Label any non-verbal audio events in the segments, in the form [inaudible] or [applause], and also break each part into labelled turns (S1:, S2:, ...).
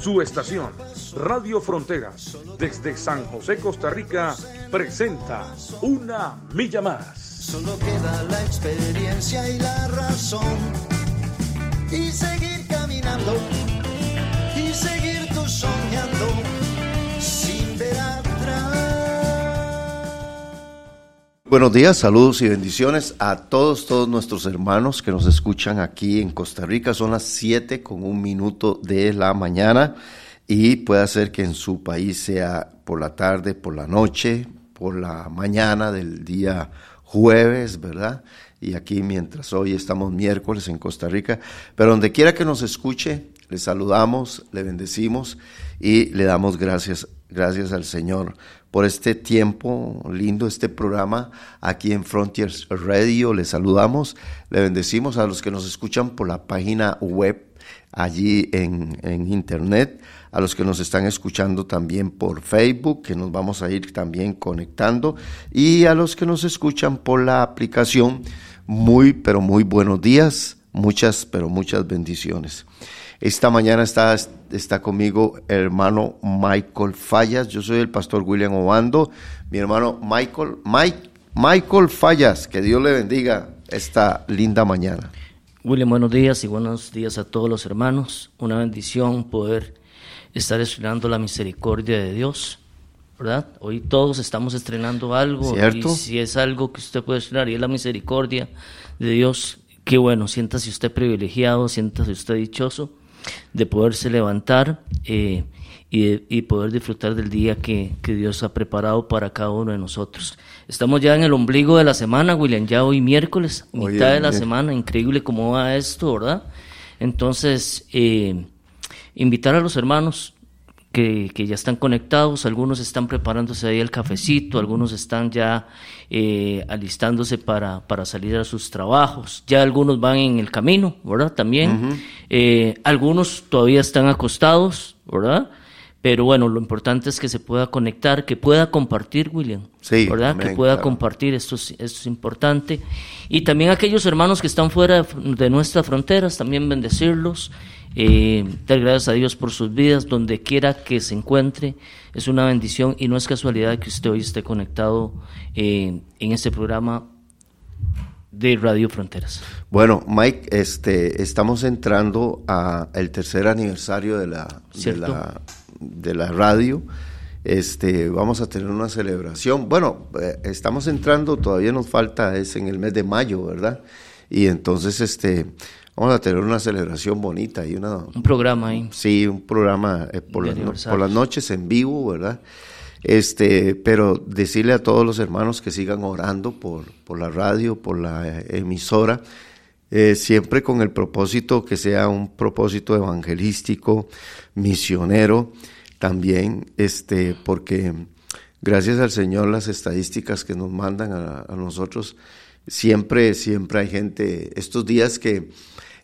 S1: Su estación, Radio Fronteras, desde San José, Costa Rica, presenta Una Milla Más.
S2: Solo queda la experiencia y la razón. Y seguir caminando. Y seguir tú soñando.
S3: Buenos días, saludos y bendiciones a todos, todos nuestros hermanos que nos escuchan aquí en Costa Rica. Son las 7 con un minuto de la mañana y puede ser que en su país sea por la tarde, por la noche, por la mañana del día jueves, ¿verdad? Y aquí mientras hoy estamos miércoles en Costa Rica, pero donde quiera que nos escuche, le saludamos, le bendecimos y le damos gracias, gracias al Señor por este tiempo lindo, este programa aquí en Frontiers Radio. Le saludamos, le bendecimos a los que nos escuchan por la página web allí en, en internet, a los que nos están escuchando también por Facebook, que nos vamos a ir también conectando, y a los que nos escuchan por la aplicación. Muy, pero muy buenos días, muchas, pero muchas bendiciones. Esta mañana está, está conmigo el hermano Michael Fallas. Yo soy el pastor William Obando. Mi hermano Michael, Mike, Michael Fallas. Que Dios le bendiga esta linda mañana.
S4: William, buenos días y buenos días a todos los hermanos. Una bendición poder estar estrenando la misericordia de Dios. ¿verdad? Hoy todos estamos estrenando algo
S3: ¿Cierto?
S4: y si es algo que usted puede estrenar y es la misericordia de Dios, qué bueno, siéntase usted privilegiado, siéntase usted dichoso de poderse levantar eh, y, de, y, poder disfrutar del día que, que, Dios ha preparado para cada uno de nosotros. Estamos ya en el ombligo de la semana, William, ya hoy miércoles, mitad de la semana, increíble cómo va esto, ¿verdad? Entonces, eh, invitar a los hermanos que, que, ya están conectados, algunos están preparándose ahí el cafecito, algunos están ya eh, alistándose para, para, salir a sus trabajos, ya algunos van en el camino, ¿verdad? También, uh -huh. eh, algunos todavía están acostados, ¿verdad? Pero bueno, lo importante es que se pueda conectar, que pueda compartir, William,
S3: sí,
S4: ¿verdad? Que pueda
S3: claro.
S4: compartir, esto es, esto es importante. Y también aquellos hermanos que están fuera de nuestras fronteras, también bendecirlos. Eh, dar gracias a Dios por sus vidas, donde quiera que se encuentre, es una bendición y no es casualidad que usted hoy esté conectado eh, en este programa de Radio Fronteras.
S3: Bueno, Mike, este, estamos entrando a el tercer aniversario de la, de la, de la radio. Este, vamos a tener una celebración. Bueno, eh, estamos entrando, todavía nos falta, es en el mes de mayo, ¿verdad? Y entonces, este, vamos a tener una celebración bonita y una
S4: un programa ahí.
S3: Sí un programa eh, por, la, por, las noches en vivo verdad este pero decirle a todos los hermanos que sigan orando por por la radio por la emisora eh, siempre con el propósito que sea un propósito evangelístico misionero también este porque gracias al Señor las estadísticas que nos mandan a, a nosotros siempre siempre hay gente estos días que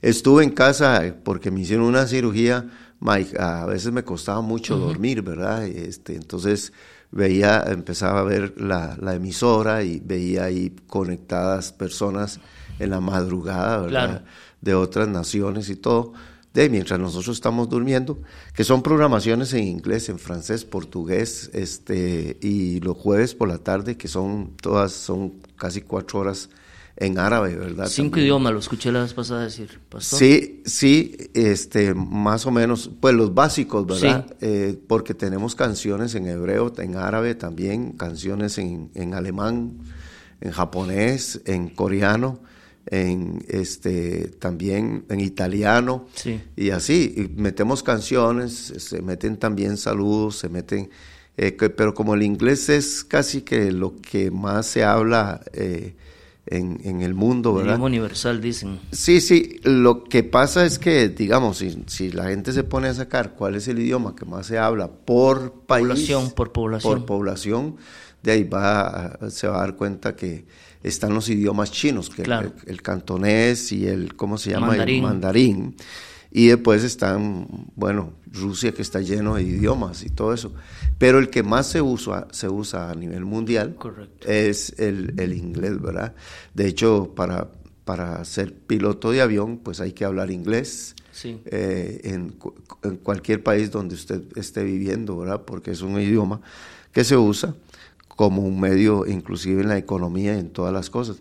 S3: Estuve en casa porque me hicieron una cirugía, Mike, a veces me costaba mucho uh -huh. dormir, ¿verdad? Este, entonces veía, empezaba a ver la, la, emisora y veía ahí conectadas personas en la madrugada, ¿verdad?
S4: Claro.
S3: De otras naciones y todo. De mientras nosotros estamos durmiendo, que son programaciones en inglés, en francés, portugués, este, y los jueves por la tarde, que son todas, son casi cuatro horas en árabe, ¿verdad?
S4: Cinco
S3: También.
S4: idiomas, lo escuché la vez pasada decir, pastor.
S3: Sí, sí, este, más o menos, pues los básicos, ¿verdad?
S4: Sí.
S3: Eh, porque tenemos canciones en hebreo, en árabe también, canciones en, en alemán, en japonés, en coreano, en este también en italiano
S4: sí.
S3: y así y metemos canciones se meten también saludos se meten eh, que, pero como el inglés es casi que lo que más se habla eh, en, en, el mundo, ¿verdad?
S4: Idioma universal, dicen.
S3: Sí, sí, lo que pasa es que, digamos, si, si, la gente se pone a sacar cuál es el idioma que más se habla por país,
S4: población, por población,
S3: por población de ahí va, se va a dar cuenta que están los idiomas chinos, que el, cantonés y el, ¿cómo se llama?
S4: Mandarín.
S3: El mandarín. Y después están, bueno, Rusia que está lleno de idiomas y todo eso. Pero el que más se usa, se usa a nivel mundial es el, el, inglés, ¿verdad? De hecho, para, para ser piloto de avión, pues hay que hablar inglés. Eh, en, en, cualquier país donde usted esté viviendo, ¿verdad? Porque es un idioma que se usa como un medio inclusive en la economía y en todas las cosas.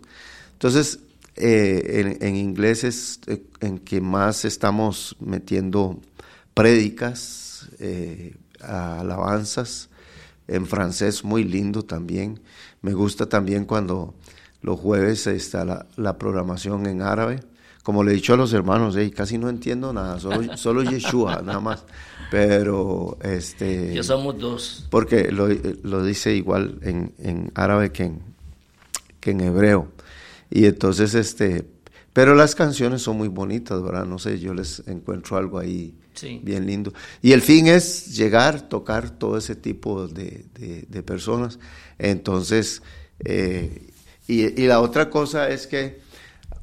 S3: Entonces, eh, en, inglés es eh, en que más estamos metiendo prédicas, eh, alabanzas, en francés muy lindo también. Me gusta también cuando los jueves está la, la programación en árabe como le he dicho a los hermanos, casi no entiendo nada, solo, [laughs] solo Yeshua, nada más. Pero, este...
S4: Ya somos dos.
S3: Porque lo, lo dice igual en, en árabe que en, que en hebreo. Y entonces, este... Pero las canciones son muy bonitas, ¿verdad? No sé, yo les encuentro algo ahí bien lindo. Y el fin es llegar, tocar todo ese tipo de, de, personas. Entonces, eh, y, y la otra cosa es que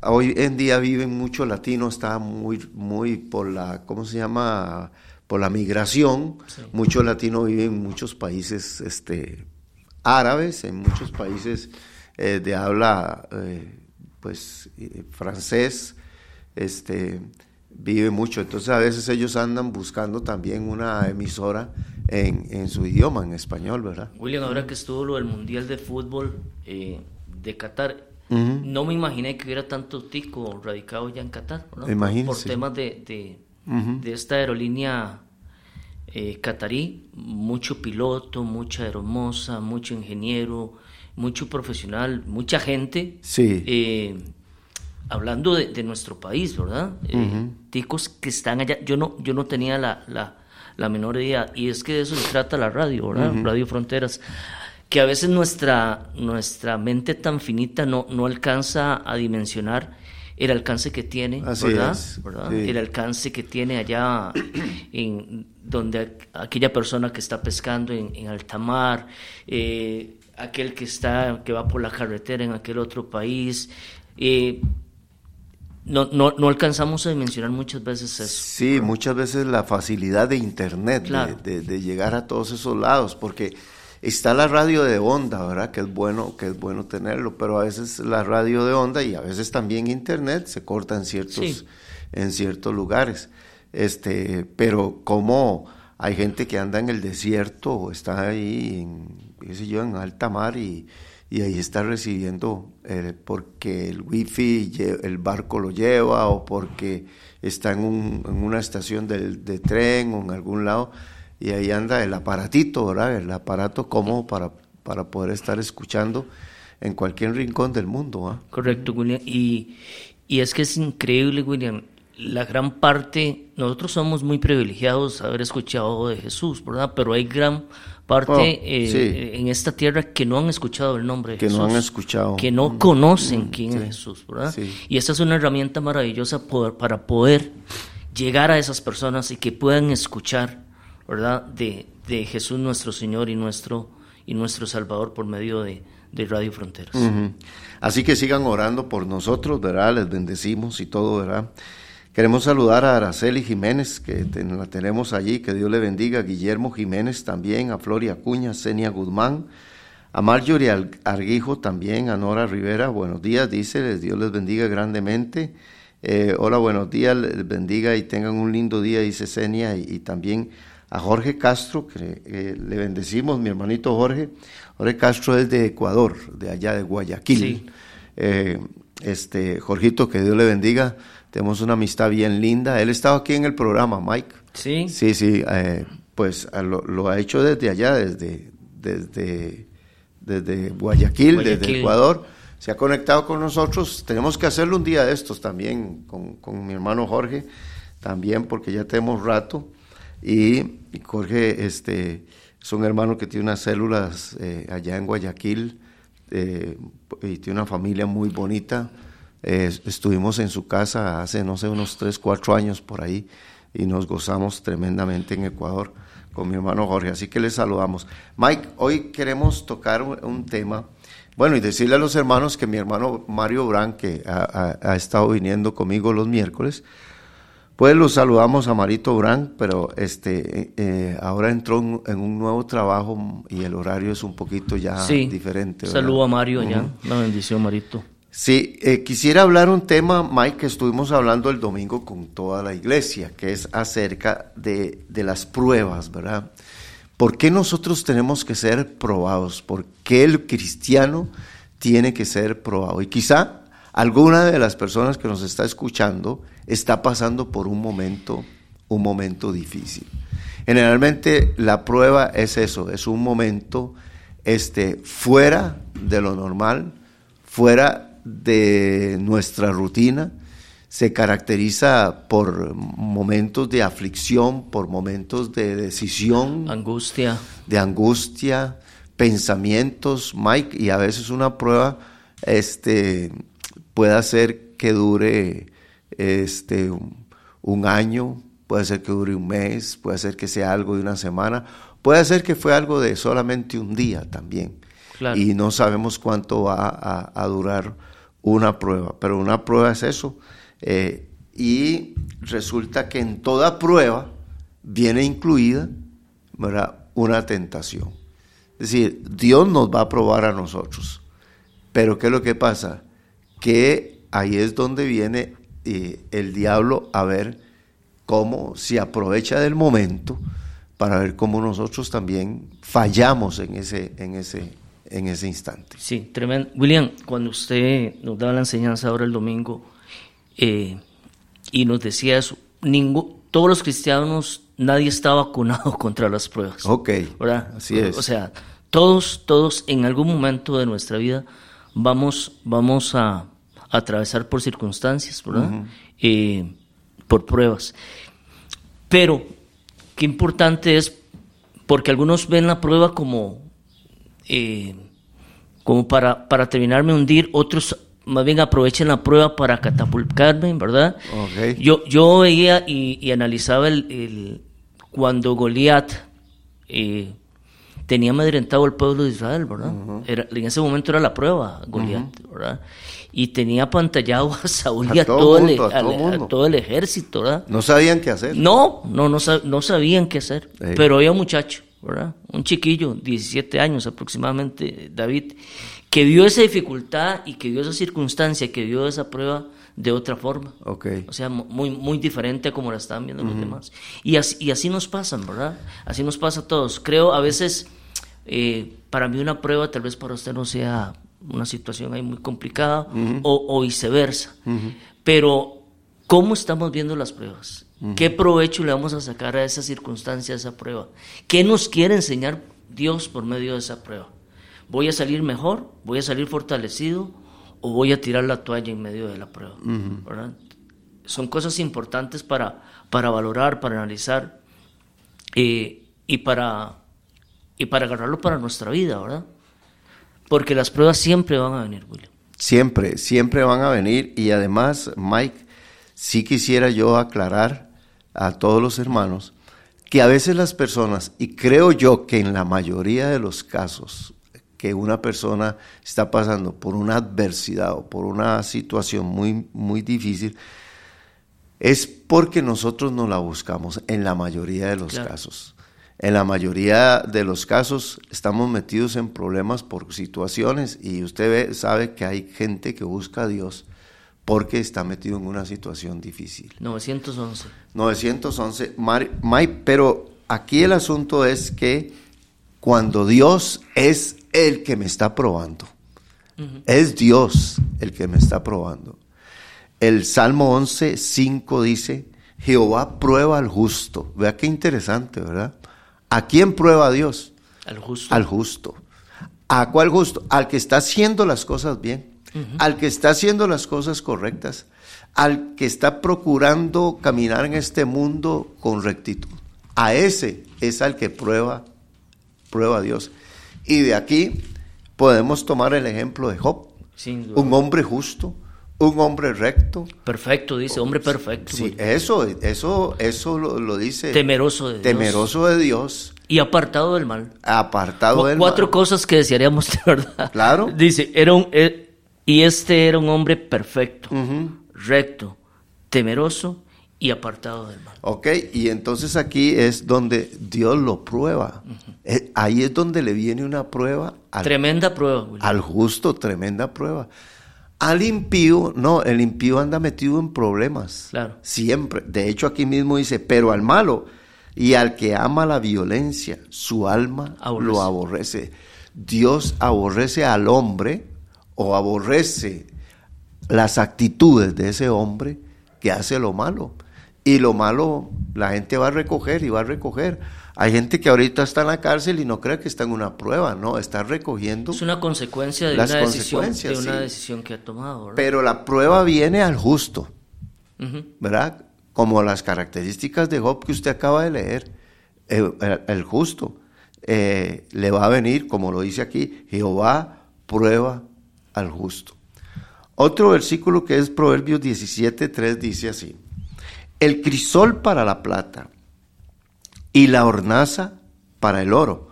S3: hoy en día viven mucho latino, está muy, muy por la, ¿cómo se llama? Por la migración. Muchos latinos viven en muchos países este, árabes, en muchos países eh, de habla eh, pues francés, este, vive mucho. Entonces a veces ellos andan buscando también una emisora en, en su idioma, en español, ¿verdad?
S4: William, ahora que estuvo lo del Mundial de Fútbol de Qatar, no me imaginé que hubiera tanto tico radicado ya en Qatar, ¿no? por, temas de, de, esta aerolínea eh, catarí, mucho piloto, mucha hermosa, mucho ingeniero, mucho profesional, mucha gente.
S3: Sí.
S4: Eh, hablando de, nuestro país, ¿verdad? Eh, ticos que están allá. Yo no, yo no tenía la, la, la, menor idea. Y es que de eso se trata la radio, ¿verdad? Radio Fronteras que a veces nuestra, nuestra mente tan finita no, no alcanza a dimensionar el alcance que tiene, ¿verdad? El alcance que tiene allá en donde aquella persona que está pescando en, en alta mar, eh, aquel que está que va por la carretera en aquel otro país. Eh, no, no, no, alcanzamos a dimensionar muchas veces eso.
S3: Sí, muchas veces la facilidad de Internet, de, de, llegar a todos esos lados, porque Está la radio de onda, ¿verdad? Que es bueno, que es bueno tenerlo, pero a veces la radio de onda y a veces también internet se corta en ciertos, en ciertos lugares. Este, pero como hay gente que anda en el desierto o está ahí en, qué sé yo, en alta mar y, ahí está recibiendo eh, porque el wifi, el barco lo lleva o porque está en, un, en una estación de, de tren o en algún lado y ahí anda el aparatito, ¿verdad? El aparato como para, para poder estar escuchando en cualquier rincón del mundo. ¿ah?
S4: Correcto, William. Y, y es que es increíble, William. La gran parte, nosotros somos muy privilegiados haber escuchado de Jesús, ¿verdad? Pero hay gran parte oh, eh, en esta tierra que no han escuchado el nombre de
S3: que
S4: Jesús.
S3: Que no han escuchado.
S4: Que no conocen quién es Jesús, ¿verdad? Y esta es una herramienta maravillosa para poder llegar a esas personas y que puedan escuchar ¿verdad? De, de Jesús nuestro Señor y nuestro, y nuestro Salvador por medio de, de Radio Fronteras.
S3: Así que sigan orando por nosotros, ¿verdad? Les bendecimos y todo, ¿verdad? Queremos saludar a Araceli Jiménez, que la tenemos allí, que Dios le bendiga, a Guillermo Jiménez también, a Floria Cuña, Senia Guzmán, a Marjorie Arguijo también, a Nora Rivera, buenos días, dice, Dios les bendiga grandemente. Eh, hola, buenos días, les bendiga y tengan un lindo día, dice Senia, y también a Jorge Castro, que le bendecimos, mi hermanito Jorge. Jorge Castro es de Ecuador, de allá de Guayaquil. Eh, este, Jorgito, que Dios le bendiga. Tenemos una amistad bien linda. Él estaba aquí en el programa, Mike.
S4: Sí.
S3: Sí, sí. Eh, pues lo, ha hecho desde allá, desde, desde, desde Guayaquil, desde Ecuador. Se ha conectado con nosotros. Tenemos que hacerlo un día de estos también con, con mi hermano Jorge, también porque ya tenemos rato. Y, Jorge este, es un hermano que tiene unas células eh, allá en Guayaquil eh, y tiene una familia muy bonita. Eh, estuvimos en su casa hace, no sé, unos 3, 4 años por ahí y nos gozamos tremendamente en Ecuador con mi hermano Jorge, así que les saludamos. Mike, hoy queremos tocar un, tema, bueno, y decirle a los hermanos que mi hermano Mario Brand, que ha, estado viniendo conmigo los miércoles, pues los saludamos a Marito Brand, pero este eh, ahora entró en, un nuevo trabajo y el horario es un poquito ya sí. diferente.
S4: Saludo a Mario allá, una bendición Marito.
S3: Sí, eh, quisiera hablar un tema, Mike, que estuvimos hablando el domingo con toda la iglesia, que es acerca de, las pruebas, ¿verdad? ¿Por qué nosotros tenemos que ser probados? ¿Por qué el cristiano tiene que ser probado? Y quizá alguna de las personas que nos está escuchando está pasando por un momento, un momento difícil. Generalmente la prueba es eso, es un momento este, fuera de lo normal, fuera de nuestra rutina se caracteriza por momentos de aflicción, por momentos de decisión,
S4: angustia,
S3: de angustia, pensamientos, Mike, y a veces una prueba este puede hacer que dure este un año, puede ser que dure un mes, puede ser que sea algo de una semana, puede ser que fue algo de solamente un día también. Y no sabemos cuánto va a durar una prueba, pero una prueba es eso. Eh, y resulta que en toda prueba viene incluida una tentación. Es decir, Dios nos va a probar a nosotros. Pero ¿qué es lo que pasa? Que ahí es donde viene eh, el diablo a ver cómo se aprovecha del momento para ver cómo nosotros también fallamos en ese, en ese, en ese instante.
S4: Sí, tremendo. William, cuando usted nos daba la enseñanza ahora el domingo eh, y nos decía eso, todos los cristianos, nadie está vacunado [laughs] contra las pruebas.
S3: Ok, ¿verdad? así es.
S4: O sea, todos, todos en algún momento de nuestra vida vamos, vamos a, atravesar por circunstancias, ¿verdad? Eh, por pruebas. Pero, qué importante es, porque algunos ven la prueba como eh, como para, para terminarme hundir, otros más bien aprovechen la prueba para catapultarme, ¿verdad? Yo, yo veía y, analizaba el, cuando Goliat eh, tenía amedrentado al pueblo de Israel, ¿verdad? era, en ese momento era la prueba, Goliat, ¿verdad? Y tenía pantallado a Saúl y a, todo, el, todo, el, ejército, ¿verdad?
S3: No sabían qué hacer.
S4: No, no, no, no sabían qué hacer. Pero había un muchacho un chiquillo, 17 años aproximadamente, David, que vio esa dificultad y que vio esa circunstancia, que vio esa prueba de otra forma.
S3: Okay.
S4: O sea, muy, muy diferente a como la estaban viendo los demás. Y así, y así nos pasan, ¿verdad? Así nos pasa a todos. Creo a veces, eh, para mí una prueba tal vez para usted no sea una situación ahí muy complicada o, viceversa. Pero, ¿cómo estamos viendo las pruebas? ¿Qué provecho le vamos a sacar a esa circunstancia, a esa prueba? ¿Qué nos quiere enseñar Dios por medio de esa prueba? ¿Voy a salir mejor? ¿Voy a salir fortalecido? ¿O voy a tirar la toalla en medio de la prueba? Son cosas importantes para, para valorar, para analizar eh, y, para, y para agarrarlo para nuestra vida, ¿verdad? Porque las pruebas siempre van a venir, William.
S3: Siempre, siempre van a venir y además, Mike, sí quisiera yo aclarar a todos los hermanos que a veces las personas, y creo yo que en la mayoría de los casos que una persona está pasando por una adversidad o por una situación muy, muy difícil, es porque nosotros no la buscamos en la mayoría de los casos. En la mayoría de los casos estamos metidos en problemas por situaciones y usted sabe que hay gente que busca a Dios porque está metido en una situación difícil.
S4: 911.
S3: 911. Mike, pero aquí el asunto es que cuando Dios es el que me está probando, es Dios el que me está probando. El Salmo 11, 5 dice, Jehová prueba al justo. Vea qué interesante, ¿verdad? ¿A quién prueba a Dios?
S4: Al justo.
S3: Al justo. ¿A cuál justo? Al que está haciendo las cosas bien al que está haciendo las cosas correctas, al que está procurando caminar en este mundo con rectitud. A ese es al que prueba, prueba Dios. Y de aquí podemos tomar el ejemplo de Job, un hombre justo, un hombre recto.
S4: Perfecto, dice, hombre perfecto.
S3: Sí, eso, eso, eso lo, lo dice.
S4: Temeroso de Dios.
S3: Temeroso de Dios.
S4: Y apartado del mal.
S3: Apartado del
S4: Cuatro
S3: mal.
S4: cosas que desearíamos [laughs] de verdad.
S3: Claro.
S4: Dice, era un, eh, y este era un hombre perfecto, recto, temeroso y apartado del mal.
S3: Ok, y entonces aquí es donde Dios lo prueba. Eh, ahí es donde le viene una prueba al,
S4: Tremenda prueba, William.
S3: al justo, tremenda prueba. Al impío, no, el impío anda metido en problemas.
S4: Claro.
S3: Siempre. De hecho, aquí mismo dice, pero al malo y al que ama la violencia, su alma
S4: Aborrece.
S3: lo aborrece. Dios aborrece al hombre o aborrece las actitudes de ese hombre que hace lo malo. Y lo malo la gente va a recoger y va a recoger. Hay gente que ahorita está en la cárcel y no cree que está en una prueba, no, está recogiendo.
S4: Es una consecuencia de
S3: Las
S4: una decisión, de una
S3: sí.
S4: decisión que ha tomado, ¿verdad?
S3: Pero la prueba viene al justo. ¿verdad? Como las características de Job que usted acaba de leer. Eh, el, el justo eh, le va a venir, como lo dice aquí, Jehová prueba al justo. Otro versículo que es Proverbios 17, 3 dice así, el crisol para la plata y la hornaza para el oro,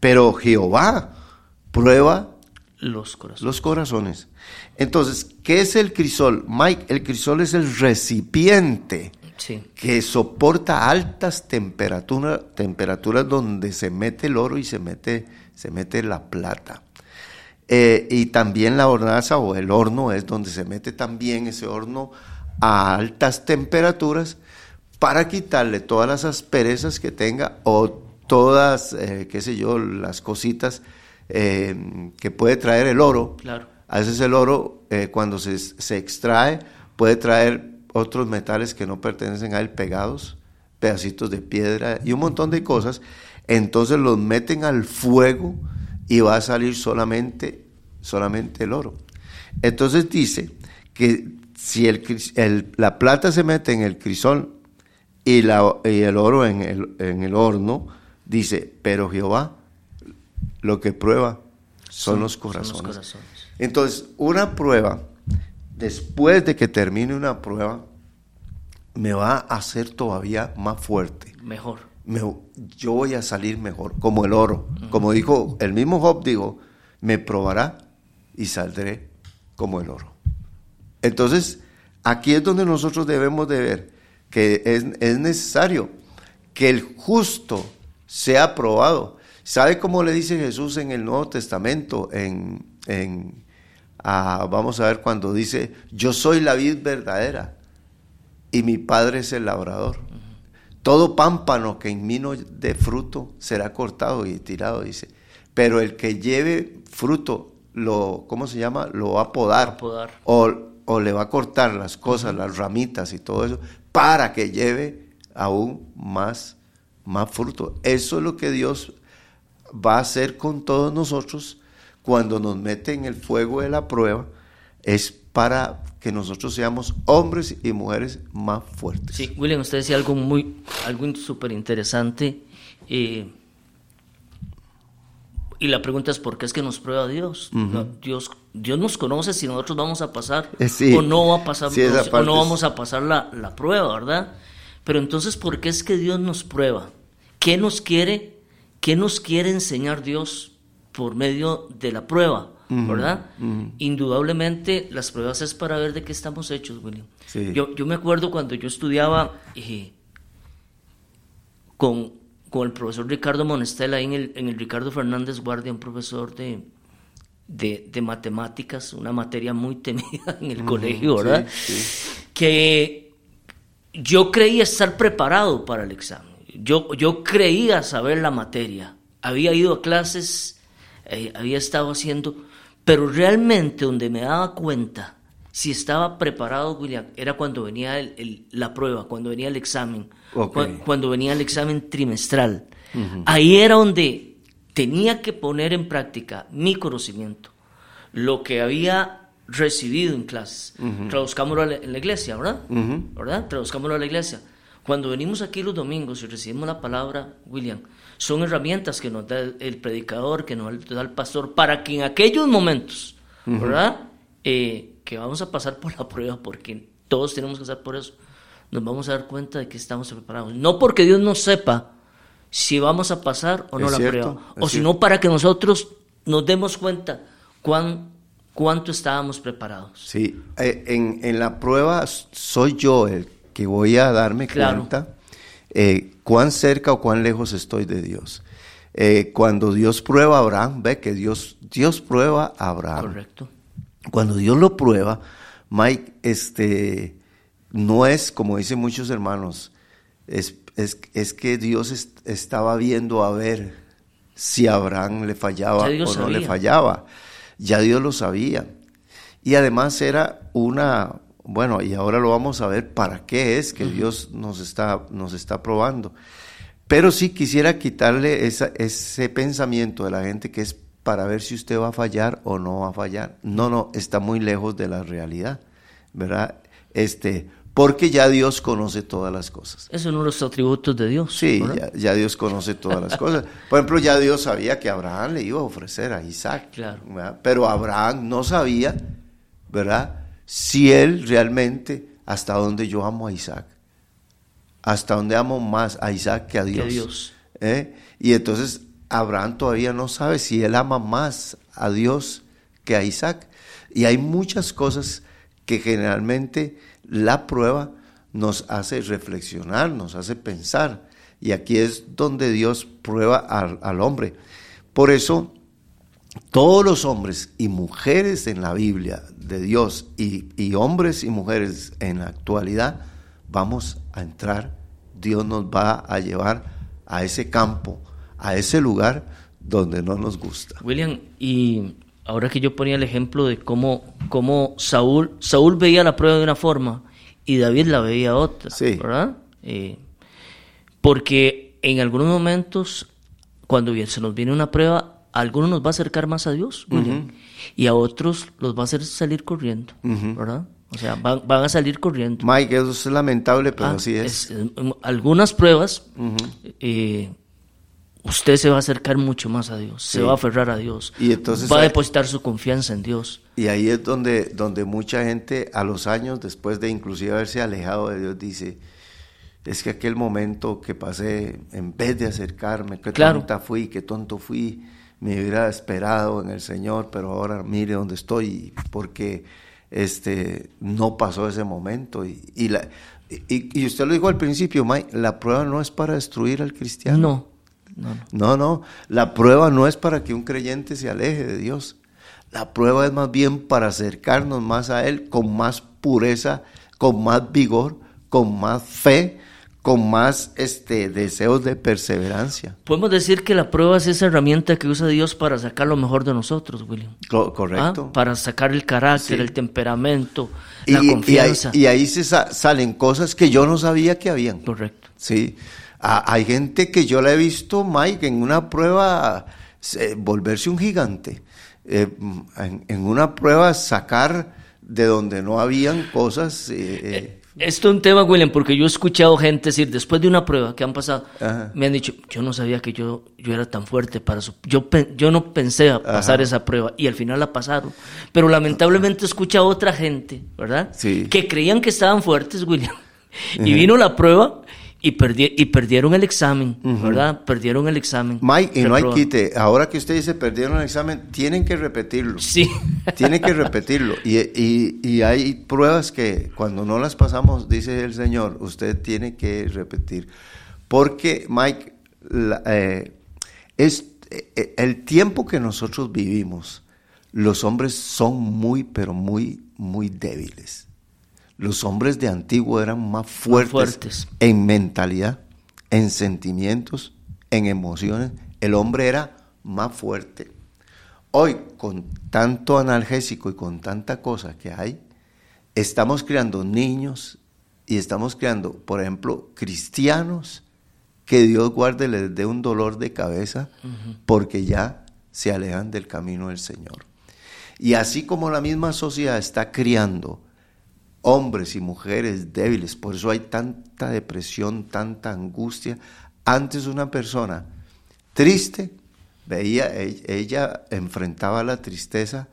S3: pero Jehová prueba
S4: Los corazones.
S3: los corazones. Entonces, ¿qué es el crisol? Mike, el crisol es el recipiente
S4: Sí.
S3: que soporta altas temperaturas, temperaturas donde se mete el oro y se mete, se mete la plata. Eh, y también la hornaza o el horno es donde se mete también ese horno a altas temperaturas para quitarle todas las asperezas que tenga o todas, eh, qué sé yo, las cositas eh, que puede traer el oro.
S4: Claro.
S3: A veces el oro, cuando se, se extrae, puede traer otros metales que no pertenecen a él pegados, pedacitos de piedra y un montón de cosas. Entonces los meten al fuego y va a salir solamente, solamente el oro. Entonces dice que si el, la plata se mete en el crisol y, la, y el oro en el, en el horno, dice, pero Jehová lo que prueba son, los corazones.
S4: corazones.
S3: Entonces, una prueba, después de que termine una prueba, me va a hacer todavía más fuerte.
S4: Mejor.
S3: Me- yo voy a salir mejor, como el oro. Como dijo el mismo Job, dijo, me probará y saldré como el oro. Entonces, aquí es donde nosotros debemos de ver que es, es necesario que el justo sea probado. ¿Sabe cómo le dice Jesús en el Nuevo Testamento? En, en, ah, vamos a ver cuando dice, yo soy la vid verdadera y mi Padre es el labrador. Todo pámpano que en mí no dé fruto será cortado y tirado, dice. Pero el que lleve fruto, lo, ¿cómo se llama? Lo va a podar.
S4: Va a podar.
S3: O, o le va a cortar las cosas, las ramitas y todo eso, para que lleve aún más, más fruto. Eso es lo que Dios va a hacer con todos nosotros cuando nos mete en el fuego de la prueba. Es para que nosotros seamos hombres y mujeres más fuertes.
S4: Sí, William, usted decía algo muy, algo súper interesante. eh, y la pregunta es, ¿por qué es que nos prueba Dios? Dios, Dios nos conoce si nosotros vamos a pasar
S3: Eh, sí.
S4: o no va a pasar,
S3: Sí,
S4: o, no vamos a pasar la, la prueba, ¿verdad? Pero entonces, ¿por qué es que Dios nos prueba? ¿Qué nos quiere, qué nos quiere enseñar Dios por medio de la prueba? ¿Verdad? Indudablemente las pruebas es para ver de qué estamos hechos, William.
S3: Sí.
S4: Yo, yo me acuerdo cuando yo estudiaba eh, con, con el profesor Ricardo Monestel ahí en el, en el Ricardo Fernández Guardia, un profesor de, de, de matemáticas, una materia muy temida en el colegio, ¿verdad? Que yo creía estar preparado para el examen. Yo, yo creía saber la materia. Había ido a clases, eh, había estado haciendo, pero realmente donde me daba cuenta si estaba preparado, William, era cuando venía el- el- la prueba, cuando venía el examen,
S3: Ok.
S4: cua- cuando venía el examen trimestral. Ahí era donde tenía que poner en práctica mi conocimiento, lo que había recibido en clases. Traduzcámoslo a la- en la iglesia, ¿verdad? ¿Verdad? Traduzcámoslo a la iglesia. Cuando venimos aquí los domingos y recibimos la palabra, William, son herramientas que nos da el, el predicador, que nos da el pastor, para que en aquellos momentos, ¿verdad? Eh, que vamos a pasar por la prueba, porque todos tenemos que pasar por eso, nos vamos a dar cuenta de que estamos preparados. No porque Dios no sepa si vamos a pasar o no la prueba, o sino para que nosotros nos demos cuenta cuán, cuánto estábamos preparados.
S3: Sí, eh, en, en, la prueba soy yo el que voy a darme cuenta eh, cuán cerca o cuán lejos estoy de Dios. Eh, cuando Dios prueba a Abraham, ve que Dios, Dios prueba a Abraham.
S4: Correcto.
S3: Cuando Dios lo prueba, Mike, este, no es, como dicen muchos hermanos, es, es, que Dios estaba viendo a ver si Abraham le fallaba o no le fallaba. Ya Dios lo sabía. Y además era una, bueno, y ahora lo vamos a ver para qué es que Dios nos está, nos está probando. Pero sí quisiera quitarle ese pensamiento de la gente que es para ver si usted va a fallar o no va a fallar. No, no, está muy lejos de la realidad, ¿verdad? Este, porque ya Dios conoce todas las cosas.
S4: Es uno de los atributos de Dios.
S3: Sí, ya, Dios conoce todas las cosas. Por ejemplo, ya Dios sabía que Abraham le iba a ofrecer a Isaac.
S4: Claro.
S3: Pero Abraham no sabía, ¿verdad? Si él realmente, hasta dónde yo amo a Isaac. Hasta dónde amo más a Isaac que a Dios.
S4: Que Dios.
S3: ¿Eh? Y entonces Abraham todavía no sabe si él ama más a Dios que a Isaac. Y hay muchas cosas que generalmente la prueba nos hace reflexionar, nos hace pensar. Y aquí es donde Dios prueba al, hombre. Por eso, todos los hombres y mujeres en la Biblia de Dios y, y hombres y mujeres en la actualidad, vamos a entrar. Dios nos va a llevar a ese campo a ese lugar donde no nos gusta.
S4: William, y ahora que yo ponía el ejemplo de cómo, cómo Saúl, Saúl veía la prueba de una forma y David la veía otra, ¿verdad? Eh, porque en algunos momentos, cuando se nos viene una prueba, a algunos nos va a acercar más a Dios, William, y a otros los va a hacer salir corriendo, ¿verdad? O sea, van, a salir corriendo.
S3: Mike, eso es lamentable, pero ah, así es.
S4: Algunas pruebas usted se va a acercar mucho más a Dios, se va a aferrar a Dios,
S3: y entonces
S4: va a depositar su confianza en Dios.
S3: Y ahí es donde, donde mucha gente a los años, después de inclusive haberse alejado de Dios, dice, es que aquel momento que pasé, en vez de acercarme, qué tonta fui, qué tonto fui, me hubiera esperado en el Señor, pero ahora mire dónde estoy, porque este, no pasó ese momento. Y, y, la, y, usted lo dijo al principio, Mike, la prueba no es para destruir al cristiano.
S4: No.
S3: No, no. La prueba no es para que un creyente se aleje de Dios. La prueba es más bien para acercarnos más a Él con más pureza, con más vigor, con más fe, con más este, deseos de perseverancia.
S4: Podemos decir que la prueba es esa herramienta que usa Dios para sacar lo mejor de nosotros, William.
S3: correcto.
S4: ¿Ah? Para sacar el carácter, el temperamento, la confianza.
S3: Y ahí, se salen cosas que yo no sabía que habían.
S4: Correcto.
S3: Sí hay gente que yo la he visto, Mike, en una prueba volverse un gigante. Eh, en, una prueba sacar de donde no habían cosas. Eh,
S4: eh. Esto es un tema, William, porque yo he escuchado gente decir, después de una prueba que han pasado, me han dicho, yo no sabía que yo, yo era tan fuerte para eso. Yo, yo no pensé a pasar esa prueba y al final la pasaron. Pero lamentablemente he escuchado a otra gente, ¿verdad?
S3: Sí.
S4: Que creían que estaban fuertes, William. [laughs] Y vino la prueba y, y perdieron el examen, ¿verdad? Perdieron el examen.
S3: Mike, y no hay quite. Ahora que usted dice perdieron el examen, tienen que repetirlo.
S4: Sí. [laughs]
S3: tienen que repetirlo. Y, y, y, hay pruebas que cuando no las pasamos, dice el Señor, usted tiene que repetir. Porque, Mike, eh, es eh, el tiempo que nosotros vivimos, los hombres son muy, pero muy, muy débiles. Los hombres de antiguo eran más fuertes, en mentalidad, en sentimientos, en emociones. El hombre era más fuerte. Hoy, con tanto analgésico y con tanta cosa que hay, estamos creando niños y estamos creando, por ejemplo, cristianos que Dios guarde les dé un dolor de cabeza porque ya se alejan del camino del Señor. Y así como la misma sociedad está criando hombres y mujeres débiles. Por eso hay tanta depresión, tanta angustia. Antes una persona triste, veía, e, ella enfrentaba la tristeza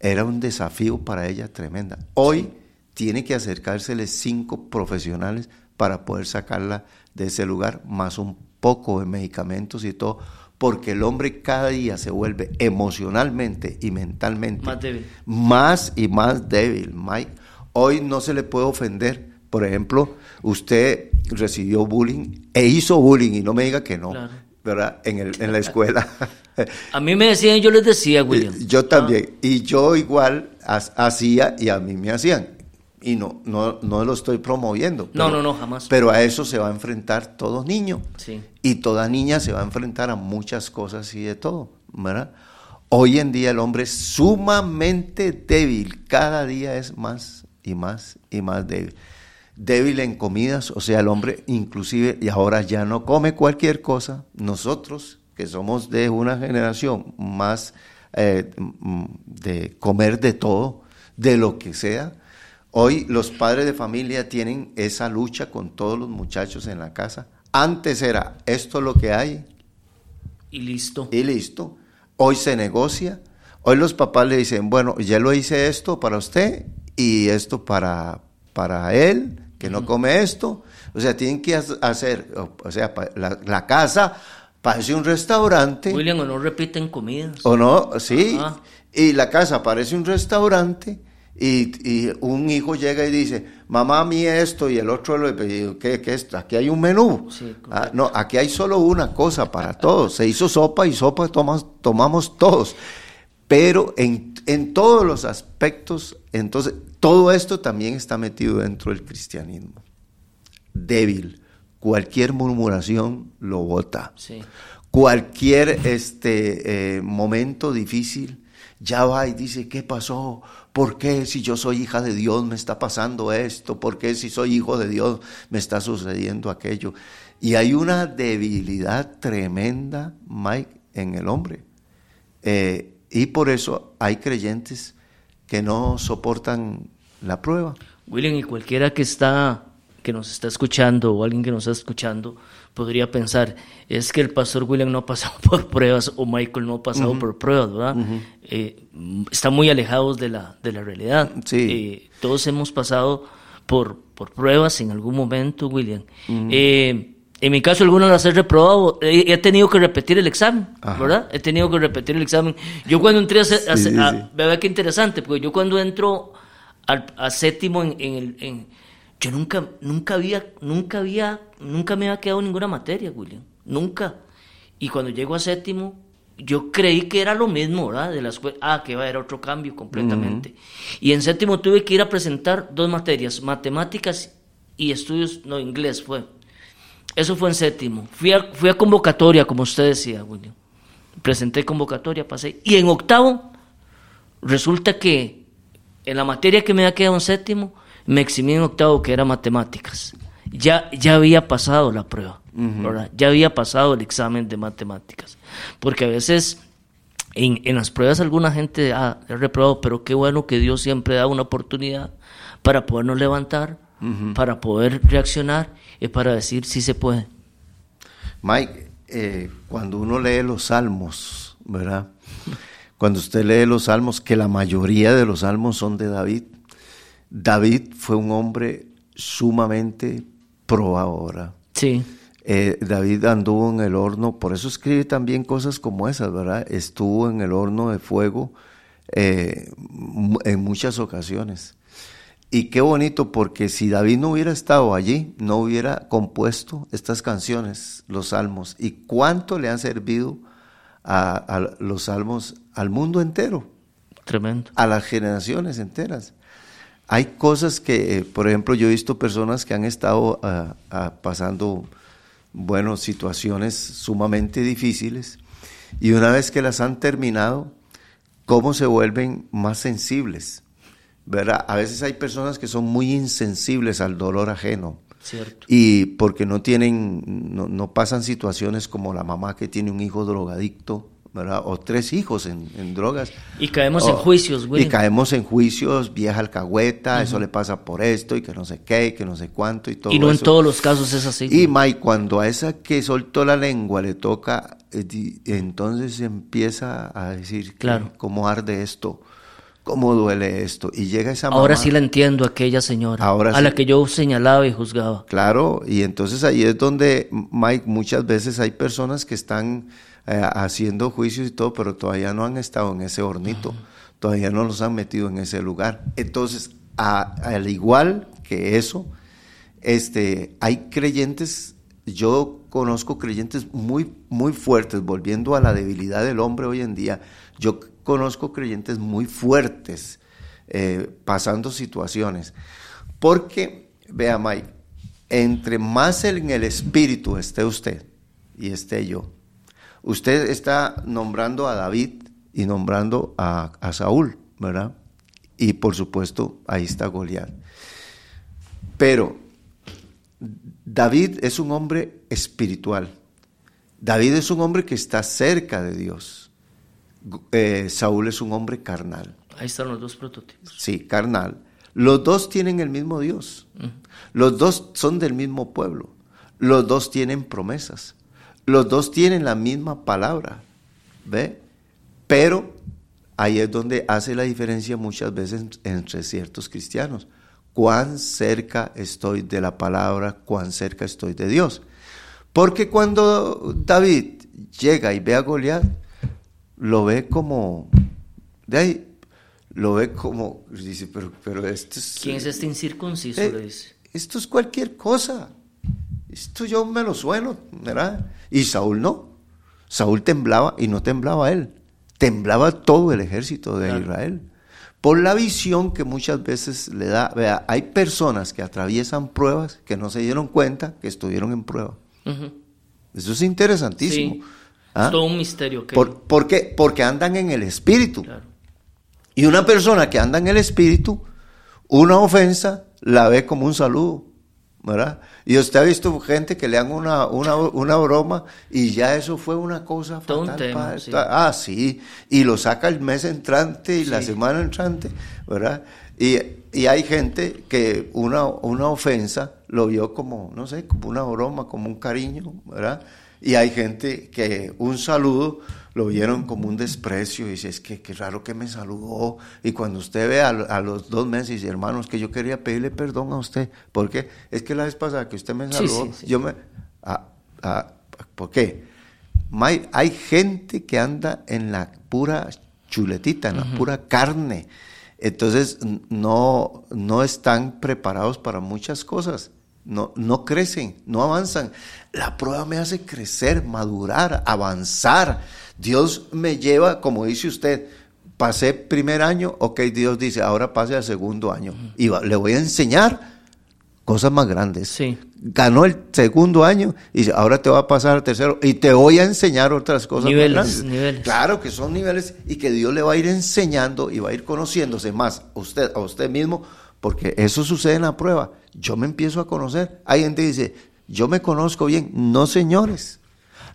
S3: era un desafío para ella tremenda. Hoy tiene que acercársele cinco profesionales para poder sacarla de ese lugar, más un poco de medicamentos y todo, porque el hombre cada día se vuelve emocionalmente y mentalmente
S4: Más débil.
S3: más y más débil, Mike. Hoy no se le puede ofender. Por ejemplo, usted recibió bullying e hizo bullying y no me diga que no,
S4: Claro.
S3: ¿verdad? En, el, en la escuela. [laughs]
S4: A mí me decían, yo les decía, William.
S3: Yo también. Y yo igual ha- hacía y a mí me hacían. Y no, no, no lo estoy promoviendo.
S4: No, no, no, jamás.
S3: Pero a eso se va a enfrentar todo niño.
S4: Sí.
S3: Y toda niña se va a enfrentar a muchas cosas y de todo, ¿verdad? Hoy en día el hombre es sumamente débil, cada día es más y más y más débil. Débil en comidas, o sea, el hombre inclusive, y ahora ya no come cualquier cosa, nosotros que somos de una generación más eh, mm, de comer de todo, de lo que sea, Hoy los padres de familia tienen esa lucha con todos los muchachos en la casa. Antes era esto es lo que hay
S4: Y listo.
S3: y listo. Hoy se negocia. Hoy los papás le dicen, bueno, ya lo hice esto para usted y esto para, para él, que no come esto. O sea, tienen que ha- hacer, o, sea, la, la casa parece un restaurante.
S4: William, o no repiten comidas.
S3: ¿O no? Sí.
S4: Ajá.
S3: Y la casa parece un restaurante y, y un hijo llega y dice, mamá, a mí esto y el otro, lo, y, ¿qué, qué es? Aquí hay un menú.
S4: Sí.
S3: Ah, no, aquí hay solo una cosa para todos. Se hizo sopa y sopa tomamos, tomamos todos. Pero en, en todos los aspectos, entonces, todo esto también está metido dentro del cristianismo. Débil. Cualquier murmuración lo bota
S4: Sí.
S3: cualquier este eh, momento difícil, ya va y dice, ¿qué pasó? ¿Por qué si yo soy hija de Dios me está pasando esto? ¿Por qué si soy hijo de Dios me está sucediendo aquello? Y hay una debilidad tremenda, Mike, en el hombre. Eh, y por eso hay creyentes que no soportan la prueba.
S4: William, y cualquiera que está, que nos está escuchando o alguien que nos está escuchando, podría pensar, es que el pastor William no ha pasado [laughs] por pruebas o Michael no ha pasado por pruebas, ¿verdad? Eh, mm, están muy alejados de la, de la realidad.
S3: Sí.
S4: Eh, todos hemos pasado por, por pruebas en algún momento, William. Eh, en mi caso, algunas las he reprobado, he, he tenido que repetir el examen,
S3: Ajá.
S4: ¿verdad? He tenido que repetir el examen. Yo cuando entré a, a
S3: Sí,
S4: se-
S3: sí,
S4: a-
S3: sí.
S4: Vea qué interesante, porque yo cuando entro al, a séptimo en, en el... en- yo nunca, nunca había, nunca había, nunca me había quedado ninguna materia, William. Nunca. Y cuando llego a séptimo, yo creí que era lo mismo, ¿verdad? De la escuela. Ah, que iba a haber otro cambio completamente. Y en séptimo tuve que ir a presentar dos materias, matemáticas y estudios, no, inglés fue. Eso fue en séptimo. Fui a, fui a convocatoria, como usted decía, William. Presenté convocatoria, pasé. Y en octavo, resulta que en la materia que me había quedado en séptimo, me eximí en octavo, que era matemáticas. Ya, ya había pasado la prueba, ¿verdad? Ya había pasado el examen de matemáticas. Porque a veces en, en las pruebas alguna gente ha, ha reprobado, pero qué bueno que Dios siempre da una oportunidad para podernos levantar, para poder reaccionar y para decir si se puede.
S3: Mike, eh, cuando uno lee los salmos, ¿verdad? Cuando usted lee los salmos, que la mayoría de los salmos son de David, David fue un hombre sumamente probador.
S4: Sí,
S3: Eh, David anduvo en el horno, por eso escribe también cosas como esas, ¿verdad? Estuvo en el horno de fuego eh, en muchas ocasiones. Y qué bonito, porque si David no hubiera estado allí, no hubiera compuesto estas canciones, los salmos. ¿Y cuánto le han servido a, a los salmos al mundo entero?
S4: tremendo.
S3: a las generaciones enteras. Hay cosas que, eh, por ejemplo, yo he visto personas que han estado ah, ah, pasando, bueno, situaciones sumamente difíciles y una vez que las han terminado, cómo se vuelven más sensibles, ¿verdad? A veces hay personas que son muy insensibles al dolor ajeno.
S4: Cierto.
S3: Y porque no tienen, no, no pasan situaciones como la mamá que tiene un hijo drogadicto, ¿verdad? O tres hijos en, en drogas.
S4: Y caemos en juicios,
S3: Y
S4: William.
S3: caemos en juicios, vieja alcahueta, eso le pasa por esto y que no sé qué, y que no sé cuánto y todo
S4: Y no en todos los casos es así.
S3: Y Mike, cuando a esa que soltó la lengua le toca, eh, entonces empieza a decir,
S4: Claro.
S3: ¿cómo arde esto? Cómo duele esto. Y llega esa mamá.
S4: Ahora sí la entiendo, aquella señora.
S3: Ahora
S4: a
S3: sí.
S4: la que yo señalaba y juzgaba.
S3: Claro, y entonces ahí es donde, Mike, muchas veces hay personas que están eh, haciendo juicios y todo, pero todavía no han estado en ese hornito, todavía no los han metido en ese lugar. Entonces, a- al igual que eso, este, hay creyentes, yo conozco creyentes muy, muy fuertes, volviendo a la debilidad del hombre hoy en día, yo conozco creyentes muy fuertes eh, pasando situaciones. Porque, vea Mike, entre más en el espíritu esté usted y esté yo, usted está nombrando a David y nombrando a, a Saúl, ¿verdad? Y por supuesto, ahí está Goliat. Pero David es un hombre espiritual. David es un hombre que está cerca de Dios. Eh, Saúl es un hombre carnal.
S4: Ahí están los dos prototipos.
S3: Sí, carnal. Los dos tienen el mismo Dios. Los dos son del mismo pueblo. Los dos tienen promesas. Los dos tienen la misma palabra. ¿Ve? Pero ahí es donde hace la diferencia muchas veces entre ciertos cristianos. Cuán cerca estoy de la palabra, cuán cerca estoy de Dios. Porque cuando David llega y ve a Goliat, lo ve como, de ahí, lo ve como, dice, pero, pero esto es...
S4: ¿Quién es este incircunciso?
S3: eh,
S4: Le dice.
S3: esto es cualquier cosa. Esto yo me lo sueno, ¿verdad? Y Saúl no. Saúl temblaba y no temblaba él. Temblaba todo el ejército de
S4: Claro.
S3: Israel. Por la visión que muchas veces le da. Vea, hay personas que atraviesan pruebas que no se dieron cuenta que estuvieron en prueba. Eso es interesantísimo.
S4: Sí.
S3: ¿Ah?
S4: Es todo un misterio. que
S3: Por, ¿por qué? Porque andan en el espíritu.
S4: Claro.
S3: Y una persona que anda en el espíritu, una ofensa la ve como un saludo, ¿verdad? Y usted ha visto gente que le dan una, una, una broma y ya eso fue una cosa
S4: Todo un
S3: fatal
S4: tema, sí.
S3: Ah, sí, y lo saca el mes entrante y la
S4: Sí.
S3: semana entrante, ¿verdad? Y, y hay gente que una, una ofensa lo vio como, no sé, como una broma, como un cariño, ¿verdad? Y hay gente que un saludo lo vieron como un desprecio y dice, es que qué raro que me saludó. Y cuando usted ve a, a los dos meses y dice, hermanos, que yo quería pedirle perdón a usted, porque es que la vez pasada que usted me saludó,
S4: sí, sí.
S3: yo me... ah, ah, ¿Por qué? May- Hay gente que anda en la pura chuletita, en la pura carne. Entonces no, no están preparados para muchas cosas. No, no crecen, no avanzan. La prueba me hace crecer, madurar, avanzar. Dios me lleva, como dice usted, pasé primer año, ok, Dios dice, ahora pase al segundo año. Y va- le voy a enseñar cosas más grandes.
S4: Sí.
S3: Ganó el segundo año y dice, ahora te va a pasar al tercero y te voy a enseñar otras cosas
S4: Niveles,
S3: más grandes.
S4: niveles.
S3: Claro que son niveles y que Dios le va a ir enseñando y va a ir conociéndose más a usted, a usted mismo, porque eso sucede en la prueba. Yo me empiezo a conocer. Hay gente que dice, yo me conozco bien. No, señores.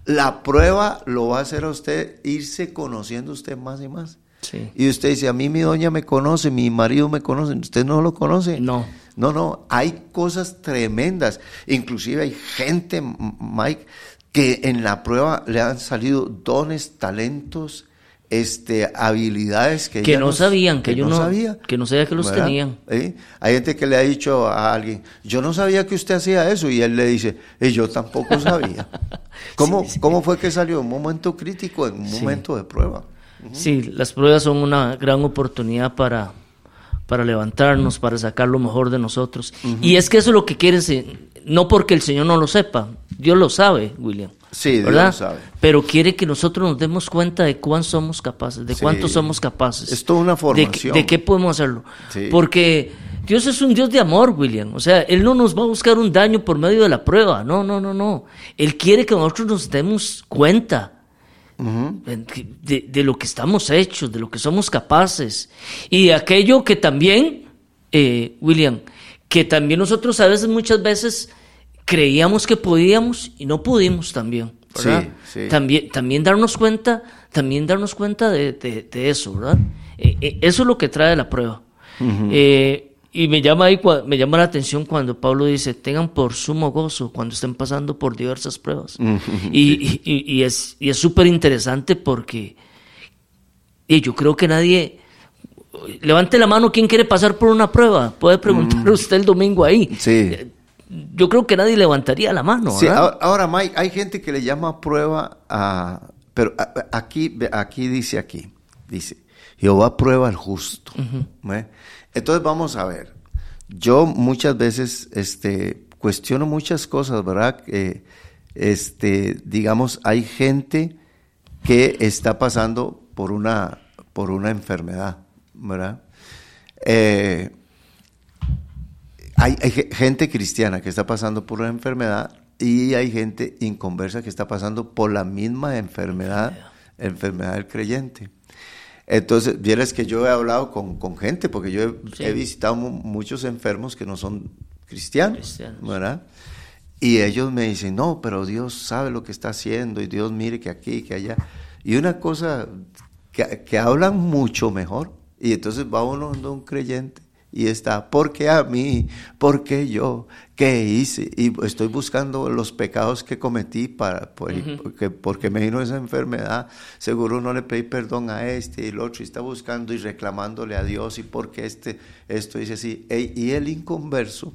S3: La prueba lo va a hacer a usted irse conociendo usted más y más.
S4: Sí.
S3: Y usted dice, a mí mi doña me conoce, mi marido me conoce, usted no lo conoce.
S4: No.
S3: No, no, hay cosas tremendas. Inclusive hay gente, Mike, que en la prueba le han salido dones, talentos, este, habilidades que,
S4: Que no sabían, que yo no-
S3: sabía.
S4: que no sabía que los
S3: ¿Verdad?
S4: tenían.
S3: ¿Eh? Hay gente que le ha dicho a alguien, yo no sabía que usted hacía eso, y él le dice, y yo tampoco [laughs] sabía. ¿Cómo,
S4: Sí, sí.
S3: ¿Cómo fue que salió? Un momento crítico, en un
S4: Sí.
S3: momento de prueba.
S4: Sí, las pruebas son una gran oportunidad para, para levantarnos, para sacar lo mejor de nosotros. Y es que eso es lo que quiere, se- no porque el Señor no lo sepa, Dios lo sabe, William.
S3: Sí, Dios
S4: ¿verdad?
S3: lo sabe.
S4: Pero quiere que nosotros nos demos cuenta de cuán somos capaces, de
S3: Sí.
S4: cuánto somos capaces.
S3: Es toda una
S4: de,
S3: formación.
S4: de qué podemos hacerlo.
S3: Sí.
S4: Porque Dios es un Dios de amor, William. O sea, Él no nos va a buscar un daño por medio de la prueba. No, no, no, no. Él quiere que nosotros nos demos cuenta de, de lo que estamos hechos, de lo que somos capaces. Y de aquello que también, eh, William, que también nosotros a veces, muchas veces, creíamos que podíamos y no pudimos también. ¿verdad?
S3: Sí, sí.
S4: También, también darnos cuenta, también darnos cuenta de, de- de eso, ¿verdad? Eh, eh, eso es lo que trae la prueba. Eh, y me llama ahí, me llama la atención cuando Pablo dice, tengan por sumo gozo cuando estén pasando por diversas pruebas. y, y- y- y es y es súper interesante porque y yo creo que nadie, levante la mano, ¿quién quiere pasar por una prueba? Puede preguntar usted el domingo ahí.
S3: Sí.
S4: Yo creo que nadie levantaría la mano.
S3: Ahora, Mike, hay gente que le llama prueba a... Pero aquí, aquí dice aquí, dice, Jehová prueba al justo. Entonces vamos a ver. Yo muchas veces este, cuestiono muchas cosas, ¿verdad? Eh, este, digamos, hay gente que está pasando por una, por una enfermedad, ¿verdad? Eh, hay, hay ge- gente cristiana que está pasando por una enfermedad y hay gente inconversa que está pasando por la misma enfermedad, enfermedad del creyente. Entonces, vieras que yo he hablado con, con gente, porque yo he,
S4: Sí.
S3: he visitado mu- muchos enfermos que no son cristianos,
S4: Cristianos.
S3: ¿verdad? Y ellos me dicen, no, pero Dios sabe lo que está haciendo y Dios mire que aquí, que allá. Y una cosa que, que hablan mucho mejor. Y entonces va uno donde un creyente y está, ¿por qué a mí? ¿Por qué yo? ¿Qué hice? Y estoy buscando los pecados que cometí para, por- porque, porque me vino esa enfermedad. Seguro no le pedí perdón a este y el otro y está buscando y reclamándole a Dios y porque este, esto dice así. Y el inconverso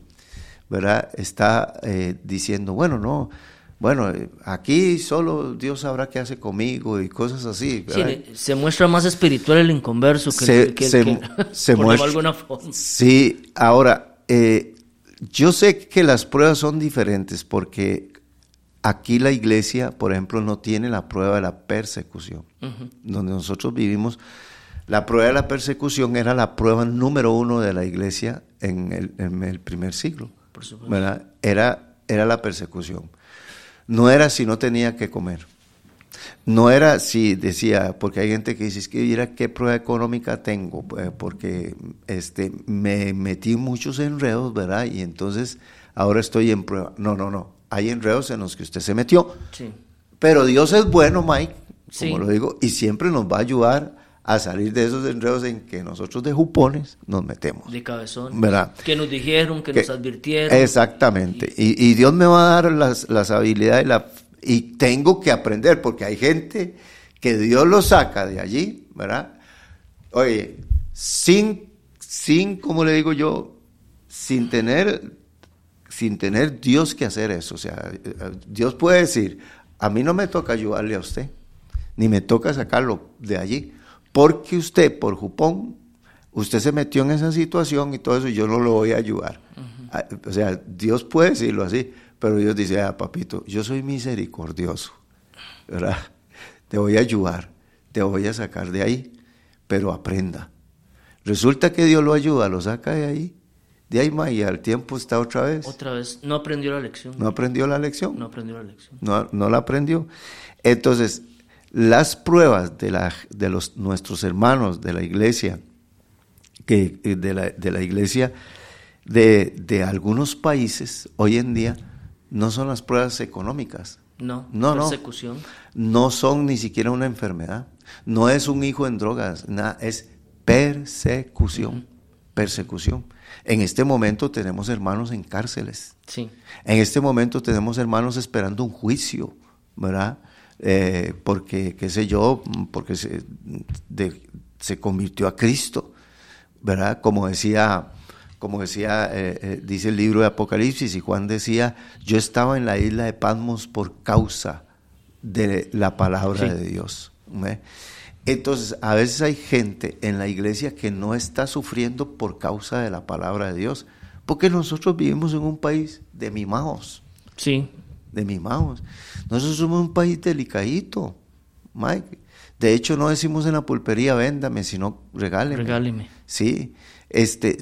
S3: ¿verdad? Está eh, diciendo, bueno, no, bueno, eh, aquí solo Dios sabrá qué hace conmigo y cosas así.
S4: Sí, se muestra más espiritual el inconverso que
S3: Se-
S4: el que,
S3: se-
S4: que- [laughs]
S3: se
S4: por
S3: muestra-
S4: alguna forma.
S3: Sí, ahora, eh, yo sé que las pruebas son diferentes porque aquí la iglesia, por ejemplo, no tiene la prueba de la persecución. Donde nosotros vivimos, la prueba de la persecución era la prueba número uno de la iglesia en el, en el primer siglo.
S4: Por supuesto.
S3: Era, era la persecución. No era si no tenía que comer. No era si decía, porque hay gente que dice, es que mira qué prueba económica tengo, eh, porque este, me metí muchos enredos, ¿verdad? Y entonces ahora estoy en prueba. No, no, no. Hay enredos en los que usted se metió.
S4: Sí.
S3: Pero Dios es bueno, Mike,
S4: Sí.
S3: como lo digo, y siempre nos va a ayudar a salir de esos enredos en que nosotros de jupones nos metemos.
S4: De cabezón.
S3: ¿Verdad?
S4: Que nos dijeron, que,
S3: Que-
S4: nos advirtieron.
S3: Exactamente. Y, y Dios me va a dar las, las habilidades y, la- y tengo que aprender, porque hay gente que Dios lo saca de allí, ¿verdad? Oye, sin, sin, como le digo yo, sin tener, sin tener Dios que hacer eso. O sea, Dios puede decir, a mí no me toca ayudarle a usted, ni me toca sacarlo de allí, porque usted, por jupón, usted se metió en esa situación y todo eso, y yo no lo voy a ayudar. Ah, O sea, Dios puede decirlo así, pero Dios dice, ah, papito, yo soy misericordioso, ¿verdad? Te voy a ayudar, te voy a sacar de ahí, pero aprenda. Resulta que Dios lo ayuda, lo saca de ahí, de ahí, ma, y al tiempo está otra vez.
S4: Otra vez, no aprendió la lección.
S3: No aprendió la lección.
S4: No aprendió la lección.
S3: no, no la aprendió. Entonces, las pruebas de, la, de los, nuestros hermanos de la iglesia, que, eh, de, la, de la iglesia de, de algunos países hoy en día, no son las pruebas económicas.
S4: No,
S3: No,
S4: persecución.
S3: No son ni siquiera una enfermedad. No es un hijo en drogas, nada, es persecución. Persecución. En este momento tenemos hermanos en cárceles.
S4: Sí.
S3: En este momento tenemos hermanos esperando un juicio, ¿verdad? Eh, porque, qué sé yo, porque se, de- se convirtió a Cristo, ¿verdad? Como decía, como decía, eh, eh, dice el libro de Apocalipsis, y Juan decía, yo estaba en la isla de Patmos por causa de la palabra
S4: Sí.
S3: de Dios. Entonces, a veces hay gente en la iglesia que no está sufriendo por causa de la palabra de Dios, porque nosotros vivimos en un país de mimados,
S4: Sí.
S3: De mimados. Nosotros somos un país delicadito, Mike. De hecho, no decimos en la pulpería, véndame, sino regáleme.
S4: Regáleme.
S3: Sí, este,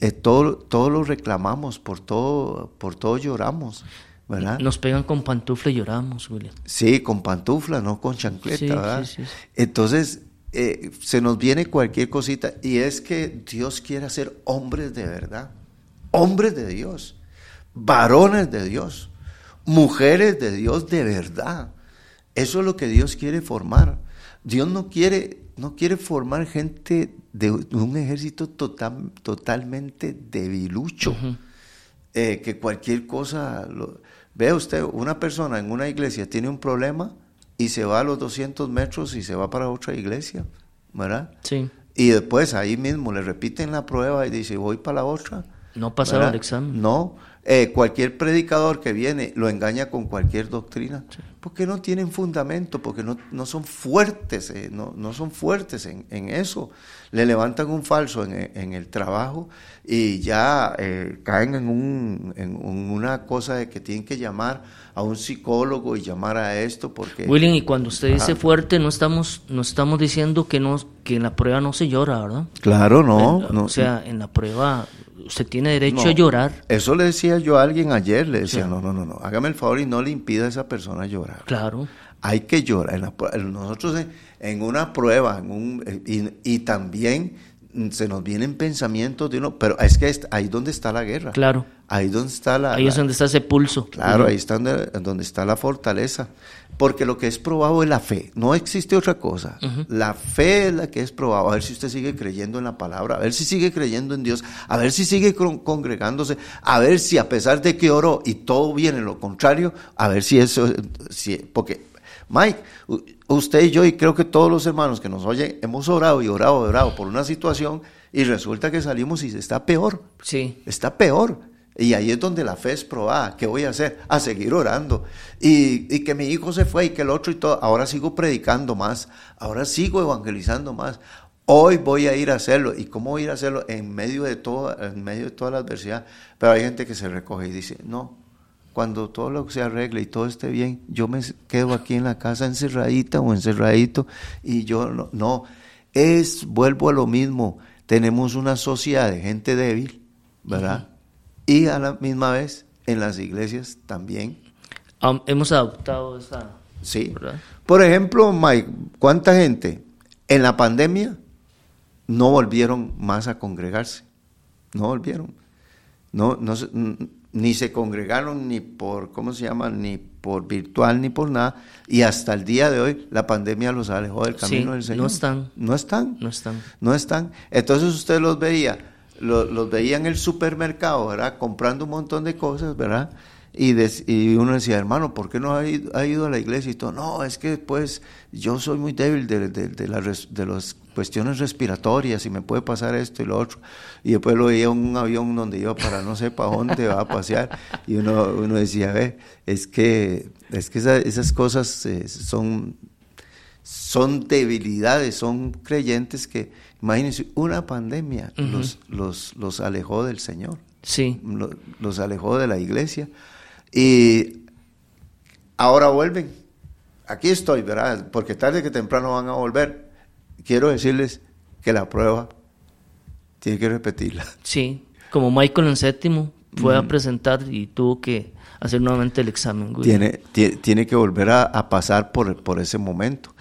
S3: eh, todo, todo lo reclamamos, por todo, por todo lloramos, ¿verdad?
S4: Nos pegan con pantufla y lloramos, William.
S3: Sí, con pantufla, no con chancleta,
S4: Sí,
S3: ¿verdad?
S4: sí, sí, sí.
S3: Entonces, eh, se nos viene cualquier cosita y es que Dios quiere hacer hombres de verdad, hombres de Dios, varones de Dios, mujeres de Dios de verdad. Eso es lo que Dios quiere formar. Dios no quiere, no quiere formar gente de un ejército total, totalmente debilucho eh, que cualquier cosa... Lo, vea usted, una persona en una iglesia tiene un problema y se va a los 200 metros y se va para otra iglesia, ¿verdad?
S4: Sí.
S3: y después ahí mismo le repiten la prueba y dice, voy para la otra.
S4: No pasaron
S3: ¿verdad?
S4: el examen.
S3: No, eh, cualquier predicador que viene lo engaña con cualquier doctrina, porque no tienen fundamento, porque no, no son fuertes, eh, no, no son fuertes en, en eso. Le levantan un falso en, en el trabajo y ya eh, caen en, un, en un- una cosa de que tienen que llamar a un psicólogo y llamar a esto porque...
S4: William, y cuando usted dice fuerte, no estamos, no estamos diciendo que no, que en la prueba no se llora, ¿verdad?
S3: Claro, no,
S4: o sea, en la prueba usted tiene derecho
S3: No.
S4: a llorar,
S3: Eso le decía yo a alguien ayer, le decía,
S4: Sí.
S3: no, no, no, no, hágame el favor y no le impida a esa persona llorar.
S4: Claro.
S3: Hay que llorar. En la pru- en nosotros en, en una prueba, en un, eh, y, y también mm, se nos vienen pensamientos de uno, pero es que es ahí donde está la guerra.
S4: Claro.
S3: Ahí donde está la...
S4: Ahí es
S3: la-
S4: donde está ese pulso.
S3: Claro, ahí está donde, donde está la fortaleza. Porque lo que es probado es la fe. No existe otra cosa. La fe es la que es probado. A ver si usted sigue creyendo en la palabra. A ver si sigue creyendo en Dios. A ver si sigue con- congregándose. A ver si a pesar de que oró y todo viene lo contrario, a ver si eso... Si, porque, Mike, usted y yo y creo que todos los hermanos que nos oyen hemos orado y orado y orado por una situación y resulta que salimos y está peor
S4: Sí,
S3: está peor. Y ahí es donde la fe es probada. ¿Qué voy a hacer? A seguir orando. Y, y que mi hijo se fue y que el otro y todo. Ahora sigo predicando más. Ahora sigo evangelizando más. Hoy voy a ir a hacerlo. ¿Y cómo voy a ir a hacerlo? En medio de, todo, en medio de toda la adversidad. Pero hay gente que se recoge y dice, no, cuando todo lo se arregle y todo esté bien, yo me quedo aquí en la casa encerradita o encerradito y yo no, no. Es, vuelvo a lo mismo, tenemos una sociedad de gente débil, ¿verdad? Y a la misma vez en las iglesias también,
S4: Am- hemos adoptado esa...
S3: sí.
S4: ¿Verdad?
S3: Por ejemplo, Mike, ¿cuánta gente en la pandemia no volvieron más a congregarse? No volvieron. No, no ni se congregaron ni por, ¿cómo se llama? Ni por virtual ni por nada. Y hasta el día de hoy la pandemia los alejó del
S4: Sí,
S3: camino del
S4: no
S3: Señor.
S4: están.
S3: No están.
S4: No están.
S3: No están. Entonces usted los veía, lo- los veía en el supermercado, ¿verdad? Comprando un montón de cosas, ¿verdad? Y, y uno decía, hermano, ¿por qué no ha ido, ha ido a la iglesia? Y todo, no, es que pues yo soy muy débil de, de, de, la res- de las cuestiones respiratorias y me puede pasar esto y lo otro. Y después lo veía en un avión donde iba para no sé para dónde va a pasear. Y uno, uno decía, ve, es que, es que esa- esas cosas eh, son son debilidades, son creyentes que, imagínense, una pandemia los, los, los alejó del Señor,
S4: Sí,
S3: lo- los alejó de la iglesia. Y ahora vuelven. Aquí estoy, ¿verdad? Porque tarde que temprano van a volver. Quiero decirles que la prueba tiene que repetirla.
S4: sí. Como Michael en séptimo fue
S3: Mm.
S4: a presentar y tuvo que hacer nuevamente el examen.
S3: Tiene, tie- tiene que volver a, a pasar por, por ese momento.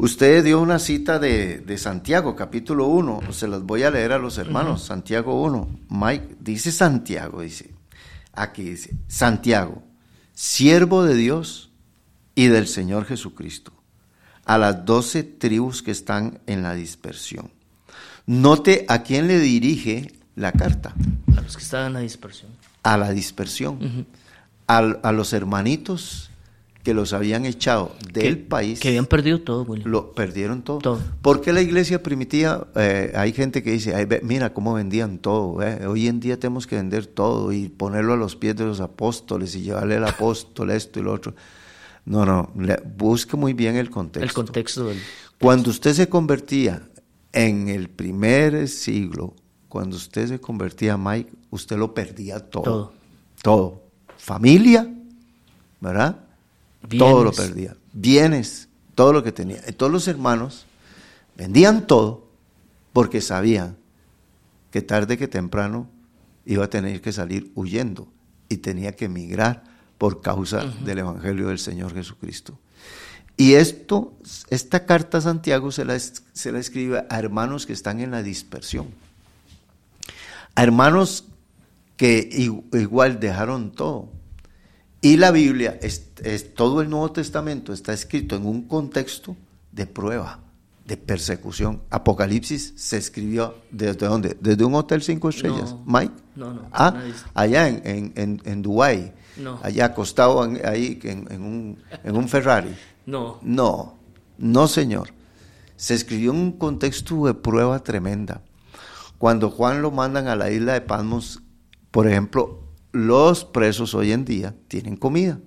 S3: Usted dio una cita de, de Santiago, capítulo 1. Se las voy a leer a los hermanos. Santiago 1. Mike, dice Santiago, dice. Aquí dice, Santiago, siervo de Dios y del Señor Jesucristo, a las doce tribus que están en la dispersión. Note a quién le dirige la carta.
S4: A los que estaban en la dispersión.
S3: A la dispersión. Al- a los hermanitos que los habían echado del
S4: que,
S3: país.
S4: Que habían perdido todo, William.
S3: Lo perdieron todo.
S4: Todo.
S3: ¿Por qué la iglesia primitiva, eh, hay gente que dice, "Ay, ve, mira cómo vendían todo, eh, hoy en día tenemos que vender todo y ponerlo a los pies de los apóstoles y llevarle al apóstol esto y lo otro? No, no, le- busque muy bien el contexto.
S4: el contexto del...
S3: Cuando usted se convertía en el primer siglo, cuando usted se convertía, Mike, usted lo perdía todo.
S4: Todo.
S3: Todo. Familia, ¿verdad? Todo lo perdía. Bienes, todo lo que tenía. Y todos los hermanos vendían todo porque sabían que tarde que temprano iba a tener que salir huyendo y tenía que emigrar por causa del Evangelio del Señor Jesucristo. Y esto, esta carta a Santiago se la, es- se la escribe a hermanos que están en la dispersión. A hermanos que igual dejaron todo. Y la Biblia, es, es- todo el Nuevo Testamento está escrito en un contexto de prueba, de persecución. Apocalipsis se escribió desde dónde? Desde un hotel cinco estrellas.
S4: No.
S3: Mike.
S4: No, no,
S3: Ah,
S4: nadie-
S3: allá en, en, en, en Dubái.
S4: No.
S3: Allá acostado en- ahí en, en un, en un Ferrari.
S4: No,
S3: No, no señor. se escribió en un contexto de prueba tremenda. Cuando Juan lo mandan a la isla de Patmos, por ejemplo, los presos hoy en día tienen comida.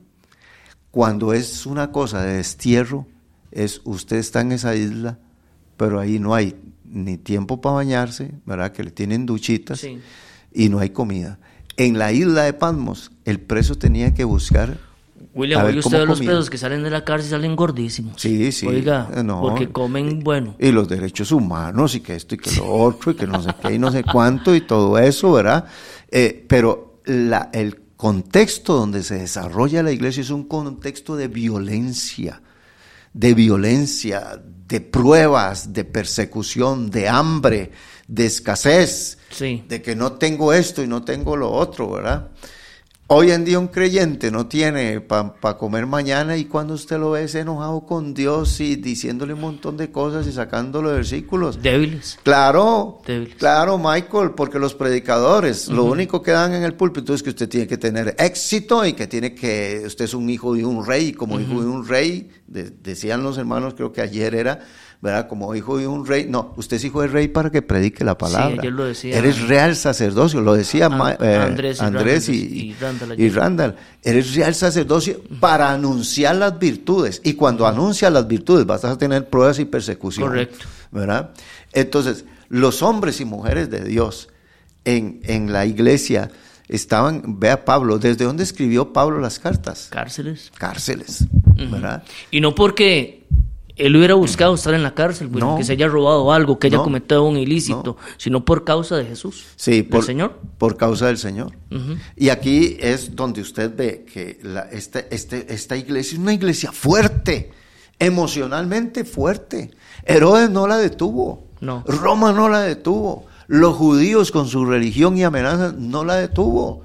S3: Cuando es una cosa de destierro, es usted está en esa isla, pero ahí no hay ni tiempo para bañarse, ¿verdad? Que le tienen duchitas y no hay comida. En la isla de Patmos, el preso tenía que buscar.
S4: William, oye usted los presos que salen de la cárcel salen gordísimos.
S3: Sí, sí.
S4: Oiga, porque comen bueno.
S3: Y los derechos humanos y que esto y que lo otro y que no sé qué y no sé cuánto y todo eso, ¿verdad? Eh, pero la, el contexto donde se desarrolla la iglesia es un contexto de violencia, de violencia, de pruebas, de persecución, de hambre, de escasez, de que no tengo esto y no tengo lo otro, ¿verdad? Hoy en día un creyente no tiene para comer mañana y cuando usted lo ve es enojado con Dios y diciéndole un montón de cosas y sacándole versículos.
S4: Débiles.
S3: Claro, claro, Michael, porque los predicadores lo único que dan en el púlpito es que usted tiene que tener éxito y que tiene que, usted es un hijo de un rey, como hijo de un rey, decían los hermanos, creo que ayer era, ¿verdad? Como hijo de un rey. No, usted es hijo del rey para que predique la palabra.
S4: Sí, lo decía.
S3: Eres real sacerdocio, lo decía eh, Andrés, y, Randall, Eres real sacerdocio para anunciar las virtudes. Y cuando anuncias las virtudes vas a tener pruebas y persecución.
S4: Correcto.
S3: ¿Verdad? Entonces, los hombres y mujeres de Dios en, en la iglesia estaban, vea Pablo, ¿desde dónde escribió Pablo las cartas?
S4: Cárceles.
S3: Cárceles, ¿verdad?
S4: Y no porque él hubiera buscado estar en la cárcel, pues, que se haya robado algo, que haya cometido un ilícito, sino por causa de Jesús.
S3: Sí, por, Señor. Por causa del Señor. Y aquí es donde usted ve que la, este, este, esta iglesia es una iglesia fuerte, emocionalmente fuerte. Herodes no la detuvo.
S4: No.
S3: Roma no la detuvo. Los judíos con su religión y amenazas no la detuvo.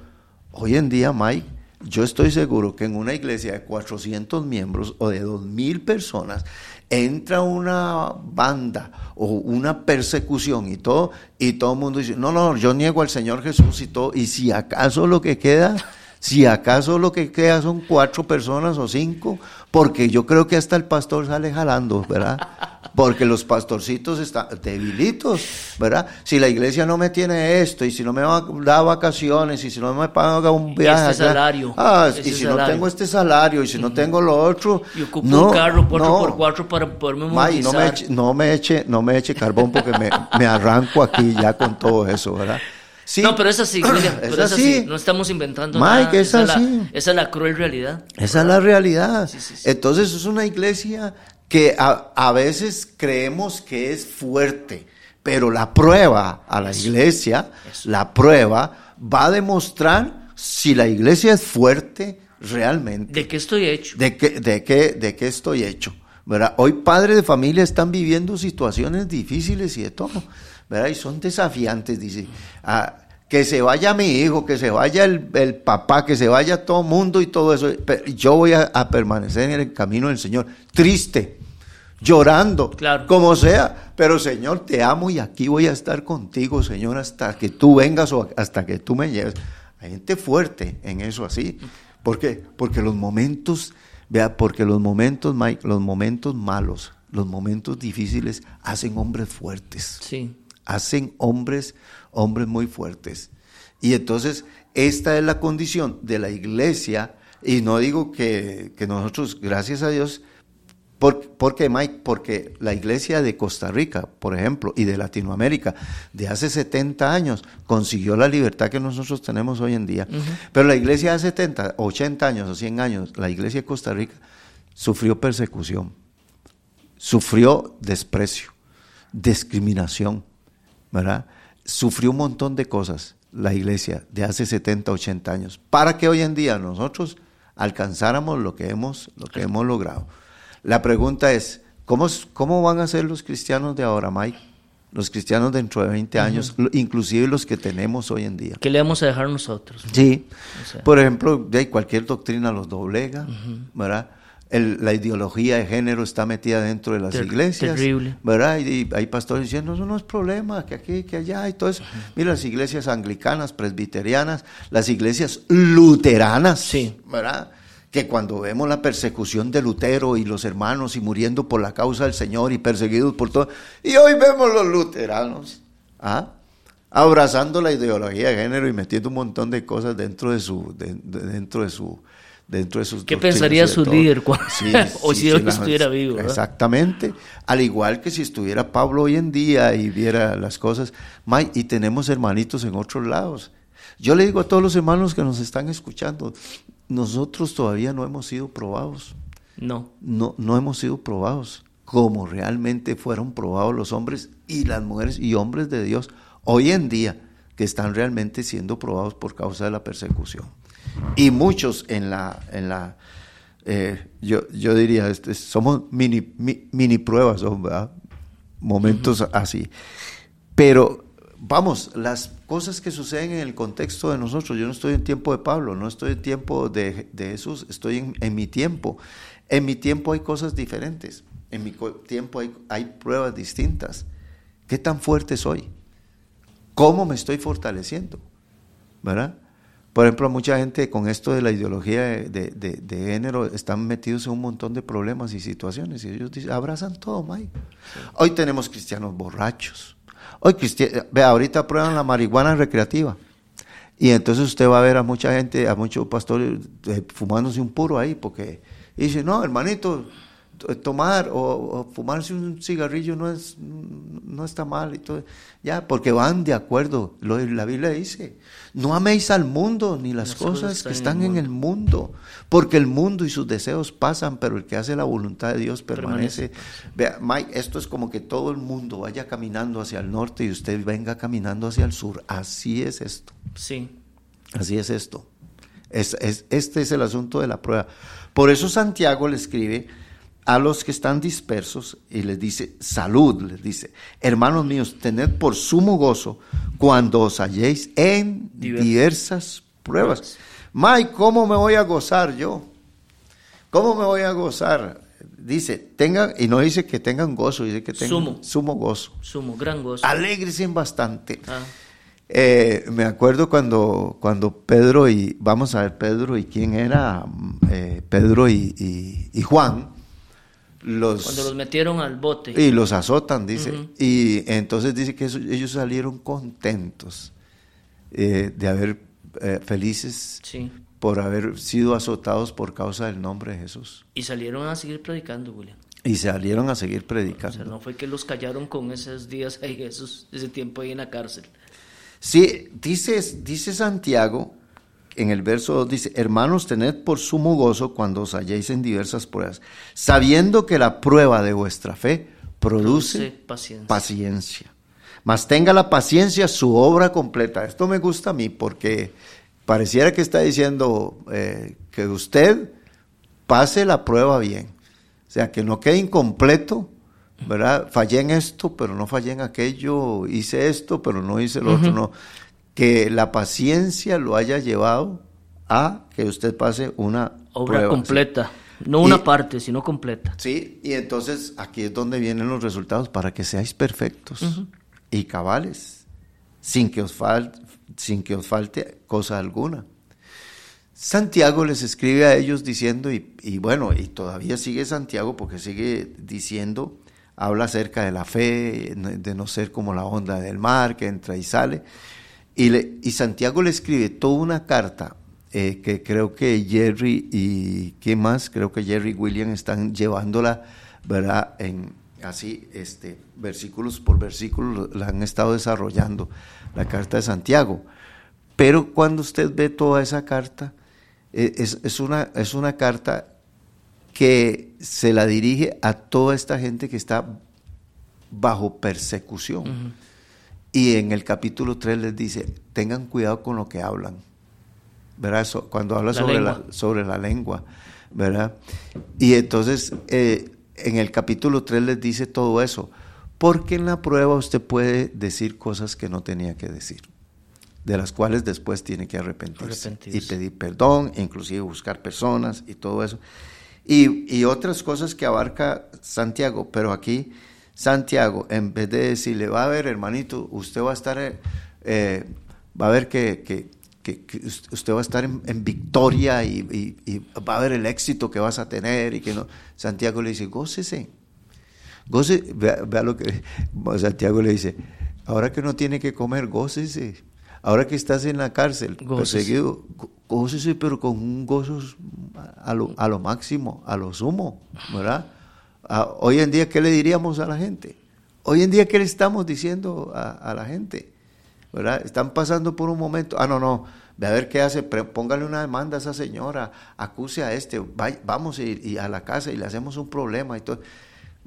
S3: Hoy en día, Mike, yo estoy seguro que en una iglesia de 400 miembros o de 2.000 personas entra una banda o una persecución y todo, y todo el mundo dice, no, no, yo niego al Señor Jesús y todo, y si acaso lo que queda, si acaso lo que queda son cuatro personas o cinco, porque yo creo que hasta el pastor sale jalando, ¿verdad? porque los pastorcitos están debilitos, ¿verdad? Si la iglesia no me tiene esto, y si no me da vacaciones, y si no me paga un viaje.
S4: Este salario.
S3: Ah, y si no tengo este salario, y si no tengo lo otro.
S4: Y ocupo un carro por no, por cuatro para poderme
S3: May, no me, eche, no me eche, no me eche carbón porque me, me arranco aquí ya con todo eso, ¿verdad?
S4: Sí. No, pero es así, [laughs] es, así. No estamos inventando nada.
S3: Es
S4: esa
S3: así.
S4: Es la, esa es la cruel realidad.
S3: Esa es la realidad. Entonces es una iglesia que a, veces creemos que es fuerte, pero la prueba a la iglesia, la prueba va a demostrar si la iglesia es fuerte realmente.
S4: ¿De qué estoy hecho?
S3: De qué, de qué, de qué estoy hecho. ¿verdad? Hoy padres de familia están viviendo situaciones difíciles y de todo, ¿verdad? Y son desafiantes, dice. Ah, que se vaya mi hijo, que se vaya el, el, papá, que se vaya todo el mundo y todo eso. Pero yo voy a, permanecer en el camino del Señor, triste, llorando, como sea. Pero Señor, te amo y aquí voy a estar contigo, Señor, hasta que tú vengas o hasta que tú me lleves. Hay gente fuerte en eso así. ¿Por qué? Porque los momentos, vea, porque los momentos, Mike, los momentos malos, los momentos difíciles hacen hombres fuertes.
S4: Sí.
S3: Hacen hombres hombres muy fuertes. Y entonces, esta es la condición de la iglesia, y no digo que, nosotros, gracias a Dios, ¿Por, qué, Mike? Porque la iglesia de Costa Rica, por ejemplo, y de Latinoamérica, de hace 70 años, consiguió la libertad que nosotros tenemos hoy en día. Pero la iglesia de 70, 80 años o 100 años, la iglesia de Costa Rica, sufrió persecución, sufrió desprecio, discriminación, ¿verdad? sufrió un montón de cosas la iglesia de hace 70, 80 años, para que hoy en día nosotros alcanzáramos lo que hemos, lo que hemos logrado. La pregunta es, ¿cómo, ¿cómo van a ser los cristianos de ahora, Mike? Los cristianos dentro de 20 años, inclusive los que tenemos hoy en día.
S4: ¿Qué le vamos a dejar nosotros?
S3: Sí. Por ejemplo, de cualquier doctrina los doblega, ¿verdad? La ideología de género está metida dentro de las iglesias.
S4: Terrible.
S3: ¿Verdad? Y, hay pastores diciendo, eso no es problema, que aquí, que allá, y todo eso. Mira, las iglesias anglicanas, presbiterianas, las iglesias luteranas,
S4: sí.
S3: ¿verdad? que cuando vemos la persecución de Lutero y los hermanos y muriendo por la causa del Señor y perseguidos por todo, y hoy vemos los luteranos ¿ah? abrazando la ideología de género y metiendo un montón de cosas dentro de su, dentro de su, dentro de sus
S4: ¿Qué pensaría su líder [laughs] o si él estuviera vivo?
S3: Exactamente, al igual que si estuviera Pablo hoy en día y viera las cosas, y tenemos hermanitos en otros lados. Yo le digo a todos los hermanos que nos están escuchando, nosotros todavía no hemos sido probados.
S4: No.
S3: No, no hemos sido probados como realmente fueron probados los hombres y las mujeres y hombres de Dios hoy en día que están realmente siendo probados por causa de la persecución. Y muchos en la, en la eh, yo, yo diría, este, somos mini, mini pruebas, momentos así. Pero vamos, las cosas que suceden en el contexto de nosotros, yo no estoy en tiempo de Pablo, no estoy en tiempo de, Jesús, estoy en, mi tiempo. En mi tiempo hay cosas diferentes, en mi tiempo hay, hay pruebas distintas. ¿Qué tan fuerte soy? ¿Cómo me estoy fortaleciendo? ¿Verdad? Por ejemplo, mucha gente con esto de la ideología de, género están metidos en un montón de problemas y situaciones y ellos dicen, abrazan todo, Mike. Hoy tenemos cristianos borrachos, Hoy, ve, ahorita prueban la marihuana recreativa. Y entonces usted va a ver a mucha gente, a muchos pastores eh, fumándose un puro ahí, porque dice, no, hermanito, tomar o, fumarse un cigarrillo no es no está mal y todo. Ya porque van de acuerdo. Lo la Biblia dice no améis al mundo ni las, cosas, que están en el, mundo porque el mundo y sus deseos pasan pero el que hace la voluntad de Dios permanece, vea Mike esto es como que todo el mundo vaya caminando hacia el norte y usted venga caminando hacia el sur. Así es esto.
S4: Sí.
S3: Así es esto. Es, es, este es el asunto de la prueba. Por eso Santiago le escribe a los que están dispersos y les dice, salud, les dice, hermanos míos, tened por sumo gozo cuando os halléis en diversas pruebas. May, ¿cómo me voy a gozar yo? ¿Cómo me voy a gozar? Dice, tengan, y no dice que tengan gozo, dice que tengan sumo, gozo.
S4: Sumo, gran gozo.
S3: Alegres bastante. Ah. Eh, me acuerdo cuando, cuando Pedro y, vamos a ver, Pedro y quién era, eh, Pedro y Juan,
S4: cuando los metieron al bote.
S3: Y los azotan, dice. Y entonces dice que ellos salieron contentos eh, de haber, eh, felices por haber sido azotados por causa del nombre de Jesús.
S4: Y salieron a seguir predicando, William.
S3: Y salieron a seguir predicando. O sea,
S4: no fue que los callaron con esos días ahí, Jesús, ese tiempo ahí en la cárcel.
S3: Sí, dice, dice Santiago en el verso 2 dice, hermanos, tened por sumo gozo cuando os halléis en diversas pruebas, sabiendo que la prueba de vuestra fe produce, paciencia. Mas tenga la paciencia su obra completa. Esto me gusta a mí porque pareciera que está diciendo eh, que usted pase la prueba bien. O sea, que no quede incompleto, ¿verdad? Fallé en esto, pero no fallé en aquello, hice esto, pero no hice lo otro, no que la paciencia lo haya llevado a que usted pase una
S4: obra completa. No una parte, sino completa.
S3: Sí, y entonces aquí es donde vienen los resultados para que seáis perfectos y cabales, sin que, os falte, sin que os falte cosa alguna. Santiago les escribe a ellos diciendo, y, y, bueno, y todavía sigue Santiago porque sigue diciendo, habla acerca de la fe, de no ser como la onda del mar que entra y sale, y, Santiago le escribe toda una carta eh, que creo que Jerry y ¿qué más? Creo que Jerry y William están llevándola, ¿verdad? En así, este, versículos por versículos, la han estado desarrollando, la carta de Santiago. Pero cuando usted ve toda esa carta, eh, es, una, es una carta que se la dirige a toda esta gente que está bajo persecución. Y en el capítulo 3 les dice, tengan cuidado con lo que hablan. ¿Verdad? Cuando habla sobre, la, sobre la lengua. ¿Verdad? Y entonces eh, en el capítulo 3 les dice todo eso. Porque en la prueba usted puede decir cosas que no tenía que decir, de las cuales después tiene que arrepentirse, y pedir perdón, inclusive buscar personas y todo eso. Y, y otras cosas que abarca Santiago, pero aquí Santiago, en vez de decirle, va a ver, hermanito, usted va a estar, eh, va a ver que, que, usted va a estar en, victoria y, va a ver el éxito que vas a tener y que no. Santiago le dice, gócese. Gócese, vea, lo que [laughs] Santiago le dice, ahora que no tiene que comer, gócese. Ahora que estás en la cárcel, perseguido, gócese, pero con un gozo a lo, a lo máximo, a lo sumo, ¿verdad? Hoy en día, ¿qué le diríamos a la gente? Hoy en día, ¿qué le estamos diciendo a la gente? ¿verdad? Están pasando por un momento, ah, no, no, ve a ver qué hace, póngale una demanda a esa señora, acuse a este, vamos y, a la casa y le hacemos un problema y.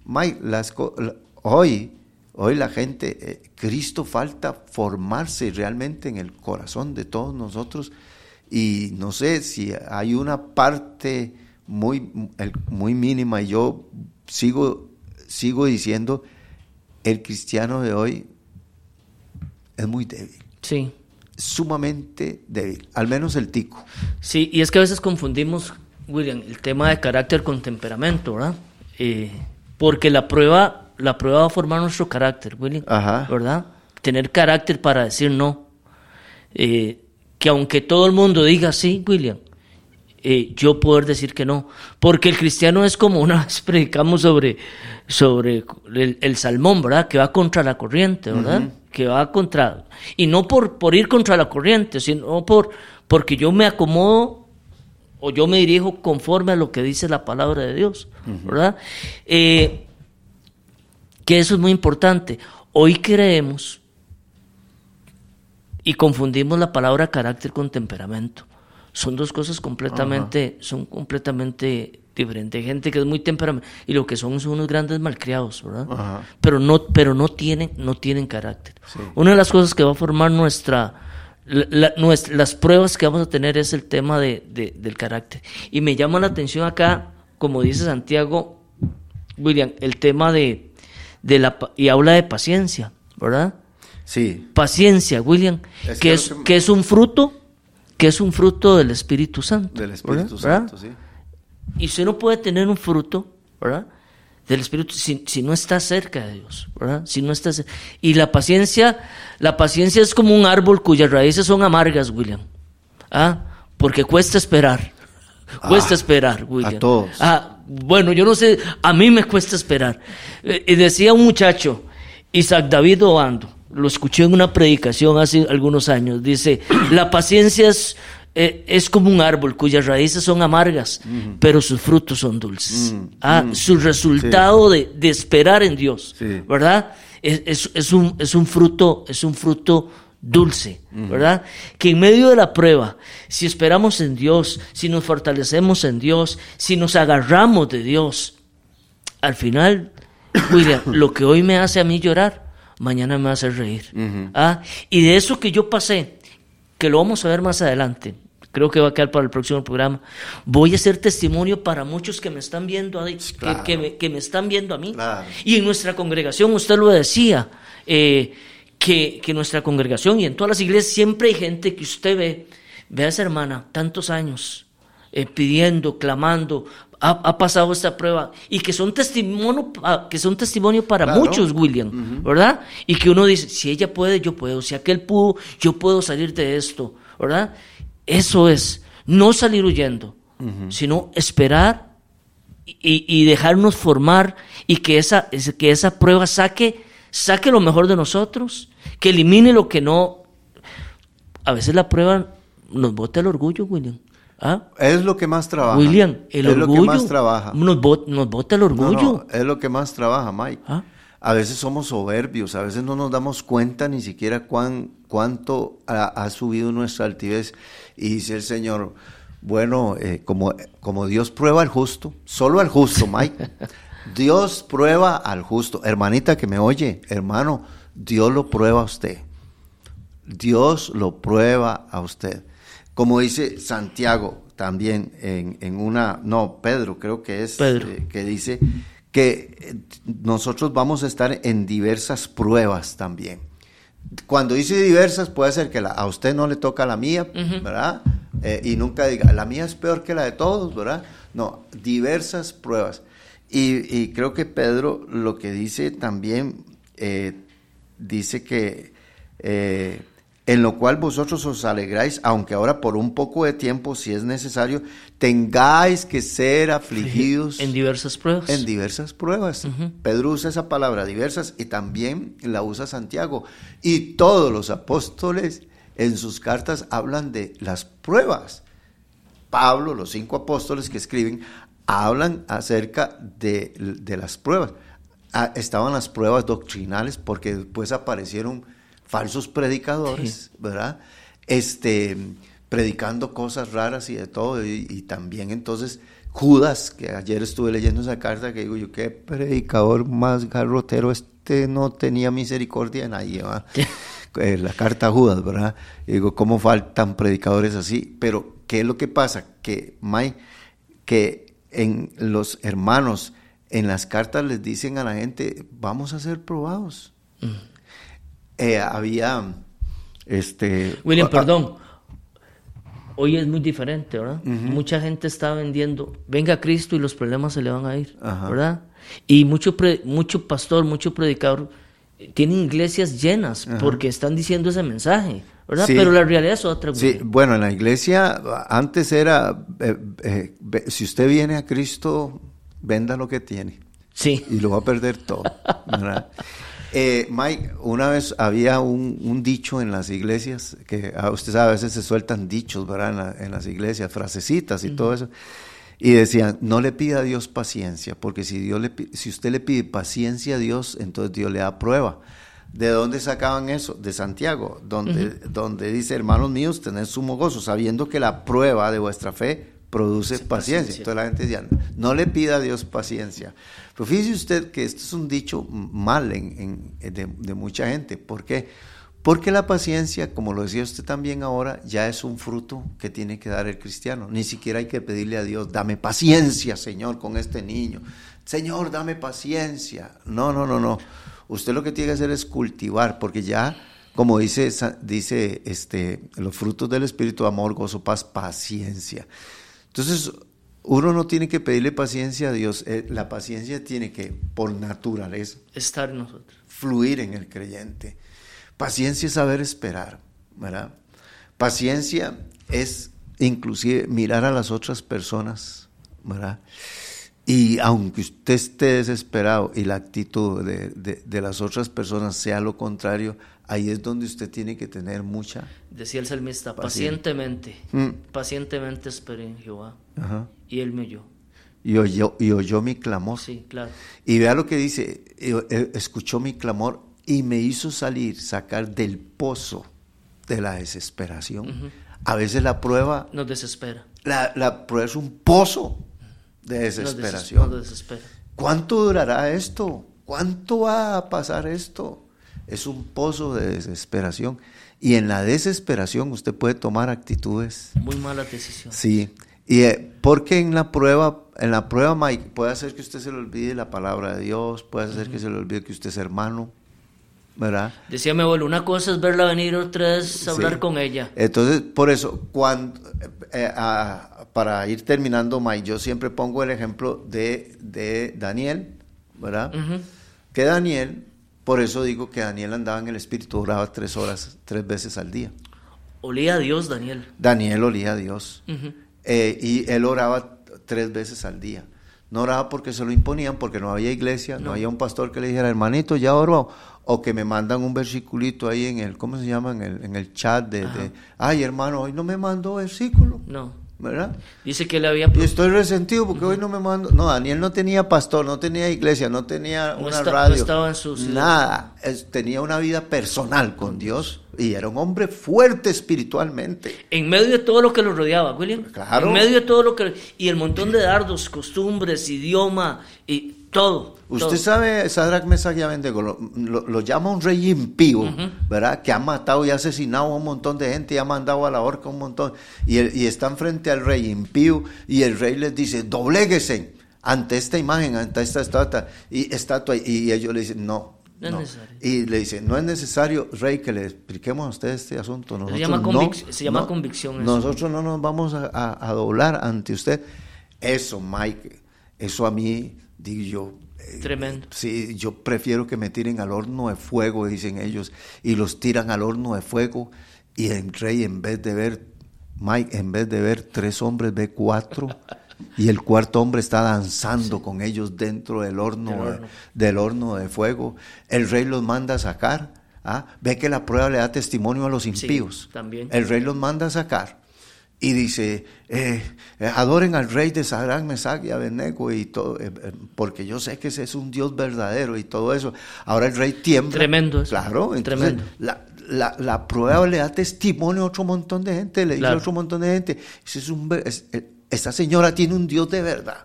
S3: Mike, hoy, hoy la gente, eh, Cristo falta formarse realmente en el corazón de todos nosotros y no sé si hay una parte muy, muy mínima y yo sigo, sigo diciendo, el cristiano de hoy es muy débil.
S4: Sí.
S3: Sumamente débil, al menos el tico.
S4: Sí, y es que a veces confundimos, William, el tema de carácter con temperamento, ¿verdad? Eh, porque la prueba, la prueba va a formar nuestro carácter, William, Ajá. ¿verdad? Tener carácter para decir no. Eh, que aunque todo el mundo diga sí, William, eh, yo poder decir que no. Porque el cristiano es como una vez [laughs] predicamos sobre, sobre el, salmón, ¿verdad? Que va contra la corriente, ¿verdad? Que va contra. Y no por, por ir contra la corriente, sino por, porque yo me acomodo o yo me dirijo conforme a lo que dice la palabra de Dios, ¿verdad? Eh, que eso es muy importante. Hoy creemos y confundimos la palabra carácter con temperamento son dos cosas completamente, son completamente diferentes. Gente que es muy temperamental y lo que son son unos grandes malcriados, ¿verdad? Pero no, pero no tienen, no tienen carácter. Una de las cosas que va a formar nuestra, las pruebas que vamos a tener es el tema de, del carácter. Y me llama la atención acá, como dice Santiago, William, el tema de, de la y habla de paciencia, ¿verdad?
S3: Sí.
S4: Paciencia, William, que, es, que es un fruto que es un fruto del Espíritu Santo.
S3: Del Espíritu Santo, sí.
S4: Y usted no puede tener un fruto, ¿verdad? Del Espíritu si, si no está cerca de Dios, ¿verdad? Si no está Y la paciencia, la paciencia es como un árbol cuyas raíces son amargas, William. ¿Ah? Porque cuesta esperar. Cuesta ah, esperar, William.
S3: A todos.
S4: Ah, bueno, yo no sé, a mí me cuesta esperar. Eh, y decía un muchacho, Isaac David Oando, lo escuché en una predicación hace algunos años, dice, [clears throat] la paciencia es, eh, es como un árbol cuyas raíces son amargas, pero sus frutos son dulces. ah, su resultado de, esperar en Dios, ¿verdad? Es, es, un, es un fruto, es un fruto dulce, ¿verdad? Que en medio de la prueba, si esperamos en Dios, si nos fortalecemos en Dios, si nos agarramos de Dios, al final, William, lo que hoy me hace a mí llorar, mañana me va a hacer reír. ¿Ah? Y de eso que yo pasé, que lo vamos a ver más adelante, creo que va a quedar para el próximo programa, voy a ser testimonio para muchos que me están viendo, a, que, me, están viendo a mí. Y en nuestra congregación, usted lo decía, eh, que, que nuestra congregación y en todas las iglesias siempre hay gente que usted ve, ve a esa hermana, tantos años, eh, pidiendo, clamando, ha, pasado esta prueba y que son testimonio, que son testimonio para muchos, William, ¿verdad? Y que uno dice, si ella puede, yo puedo, si aquel pudo, yo puedo salir de esto, ¿verdad? Eso es, no salir huyendo, sino esperar y, dejarnos formar y que esa, que esa prueba saque, saque lo mejor de nosotros, que elimine lo que no. A veces la prueba nos bota el orgullo, William. ¿Ah?
S3: Es lo que más trabaja.
S4: William, el
S3: es
S4: orgullo.
S3: lo que más trabaja.
S4: Nos, bota el orgullo.
S3: es lo que más trabaja, Mike. ¿Ah? A veces somos soberbios, a veces no nos damos cuenta ni siquiera cuán, cuánto ha, subido nuestra altivez. Y dice el Señor, bueno, eh, como, como Dios prueba al justo, solo al justo, Mike. [laughs] Dios prueba al justo. Hermanita que me oye, hermano, Dios lo prueba a usted. Dios lo prueba a usted. Como dice Santiago también en, una, no, Pedro creo que es, eh, que dice que eh, nosotros vamos a estar en diversas pruebas también. Cuando dice diversas, puede ser que a usted no le toca la mía, ¿verdad? Eh, y nunca diga, la mía es peor que la de todos, ¿verdad? No, diversas pruebas. Y, creo que Pedro lo que dice también, dice que en lo cual vosotros os alegráis, aunque ahora por un poco de tiempo, si es necesario, tengáis que ser afligidos
S4: En diversas pruebas.
S3: en diversas pruebas. Pedro usa esa palabra diversas y también la usa Santiago. Y todos los apóstoles en sus cartas hablan de las pruebas. Pablo, los cinco apóstoles que escriben, hablan acerca de, de las pruebas. Ah, estaban las pruebas doctrinales porque después aparecieron falsos predicadores, ¿verdad? Este, predicando cosas raras y de todo. Y, y también entonces Judas, que ayer estuve leyendo esa carta, que digo yo, qué predicador más garrotero, este no tenía misericordia de nadie, ¿verdad? [laughs] Eh, la carta a Judas, ¿verdad? Y digo, ¿cómo faltan predicadores así? Pero, ¿qué es lo que pasa? Que, May, que en los hermanos, en las cartas les dicen a la gente, vamos a ser probados. Eh, había, este...
S4: William,
S3: ah,
S4: perdón. Hoy es muy diferente, ¿verdad? Mucha gente está vendiendo, venga a Cristo y los problemas se le van a ir,
S3: Ajá.
S4: ¿verdad? Y mucho, pre- mucho pastor, mucho predicador tienen iglesias llenas porque están diciendo ese mensaje, ¿verdad?
S3: Sí.
S4: Pero la realidad es otra.
S3: Sí, bueno, en la iglesia antes era, eh, eh, si usted viene a Cristo, venda lo que tiene
S4: Sí.
S3: y lo va a perder todo. ¿verdad? [laughs] Eh, Mike, una vez había un, un dicho en las iglesias, que ah, usted sabe, a veces se sueltan dichos, ¿verdad? En, la- en las iglesias, frasecitas y todo eso. Y decían, no le pida a Dios paciencia, porque si, Dios le, si usted le pide paciencia a Dios, entonces Dios le da prueba. ¿De dónde sacaban eso? De Santiago, donde, donde dice, hermanos míos, tened sumo gozo, sabiendo que la prueba de vuestra fe produce paciencia.
S4: paciencia.
S3: Entonces la gente decía, no le pida a Dios paciencia. Pero fíjese usted que esto es un dicho mal en, en- de, de mucha gente. ¿Por qué? Porque la paciencia, como lo decía usted también ahora, ya es un fruto que tiene que dar el cristiano. Ni siquiera hay que pedirle a Dios, dame paciencia, Señor, con este niño. Señor, dame paciencia. No, no, no, no. Usted lo que tiene que hacer es cultivar, porque ya, como dice, dice este, los frutos del Espíritu, amor, gozo, paz, paciencia. Entonces, uno no tiene que pedirle paciencia a Dios. eh, La paciencia tiene que, por naturaleza,
S4: Estar en nosotros.
S3: fluir en el creyente. Paciencia es saber esperar, ¿verdad? Paciencia es inclusive mirar a las otras personas, ¿verdad? Y aunque usted esté desesperado y la actitud de, de- de las otras personas sea lo contrario, ahí es donde usted tiene que tener mucha...
S4: Decía el salmista,
S3: Paciente.
S4: pacientemente,
S3: Mm.
S4: pacientemente esperé en Jehová.
S3: Ajá.
S4: Y él me oyó.
S3: Y, oyó, y oyó mi clamor.
S4: Sí, claro.
S3: Y vea lo que dice, eh, eh, escuchó mi clamor y me hizo salir, sacar del pozo de la desesperación. A veces la prueba,
S4: Nos desespera.
S3: la, la prueba es un pozo de desesperación.
S4: Nos desespera.
S3: ¿Cuánto durará esto? ¿Cuánto va a pasar esto? Es un pozo de desesperación. Y en la desesperación usted puede tomar actitudes
S4: Muy mala decisión.
S3: Sí, y eh, porque en la prueba, en la prueba, Mike, puede hacer que usted se le olvide la palabra de Dios, puede hacer que se le olvide que usted es hermano, ¿verdad?
S4: Decía mi abuelo, una cosa es verla venir, otra es hablar
S3: Sí.
S4: con ella.
S3: Entonces, por eso, cuando, eh, ah, para ir terminando, Mike, yo siempre pongo el ejemplo de, de Daniel, ¿verdad? Que Daniel, por eso digo que Daniel andaba en el Espíritu, oraba tres horas, tres veces al día.
S4: Olía a Dios, Daniel.
S3: Daniel olía a Dios. Eh, y él oraba tres veces al día. No oraba porque se lo imponían, porque no había iglesia, no,
S4: No.
S3: había un pastor que le dijera, hermanito, ya oró. O que me mandan un versiculito ahí en el, ¿cómo se llama? En el, en el chat de, de, ay hermano, hoy no me mandó versículo,
S4: No.
S3: ¿Verdad?
S4: Dice que le había...
S3: Y estoy resentido porque hoy no me mandó. No, Daniel no tenía pastor, no tenía iglesia, no tenía
S4: No
S3: una
S4: está- no
S3: radio.
S4: estaba en su ciudad.
S3: Nada. Es- tenía una vida personal con Dios y era un hombre fuerte espiritualmente.
S4: En medio de todo lo que lo rodeaba, William.
S3: Claro.
S4: En medio de todo lo que... Y el montón de dardos, costumbres, idioma y todo.
S3: Usted
S4: todo.
S3: sabe, Sadrach Mesach y Abednego, lo, lo- lo llama un rey impío, ¿verdad? Que ha matado y asesinado a un montón de gente y ha mandado a la horca un montón. Y, el- y están frente al rey impío y el rey les dice, dobléguese ante esta imagen, ante esta estatua. Y, estatua, y ellos le dicen, no.
S4: No es
S3: no".
S4: necesario.
S3: Y le dice, no es necesario, rey, que le expliquemos a usted este asunto. Nosotros
S4: llama
S3: no-
S4: convic- se llama convicción eso.
S3: Nosotros no nos vamos a, a- a doblar ante usted. Eso, Mike, eso a mí, digo yo, eh,
S4: Tremendo.
S3: Sí, yo prefiero que me tiren al horno de fuego, dicen ellos, y los tiran al horno de fuego y el rey en vez de ver, Mike, en vez de ver tres hombres, ve cuatro. Y el cuarto hombre está danzando con ellos dentro del horno,
S4: Del horno.
S3: del horno de fuego. El rey los manda a sacar. ¿ah? Ve que la prueba le da testimonio a los impíos.
S4: también.
S3: El rey los manda a sacar. Y dice, eh, eh, adoren al rey de Sadrach, Mesach y Abednego y todo, eh, porque yo sé que ese es un Dios verdadero y todo eso. Ahora el rey tiembla.
S4: Tremendo eso.
S3: Claro, entonces,
S4: Tremendo.
S3: La, la, la prueba le da testimonio a otro montón de gente, le dice
S4: Claro.
S3: a otro montón de gente, es un ver- es- esta señora tiene un Dios de verdad.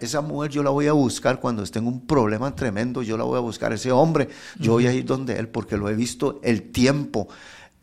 S3: Esa mujer yo la voy a buscar cuando esté en un problema tremendo, yo la voy a buscar. Ese hombre, yo voy a ir donde él porque lo he visto el tiempo,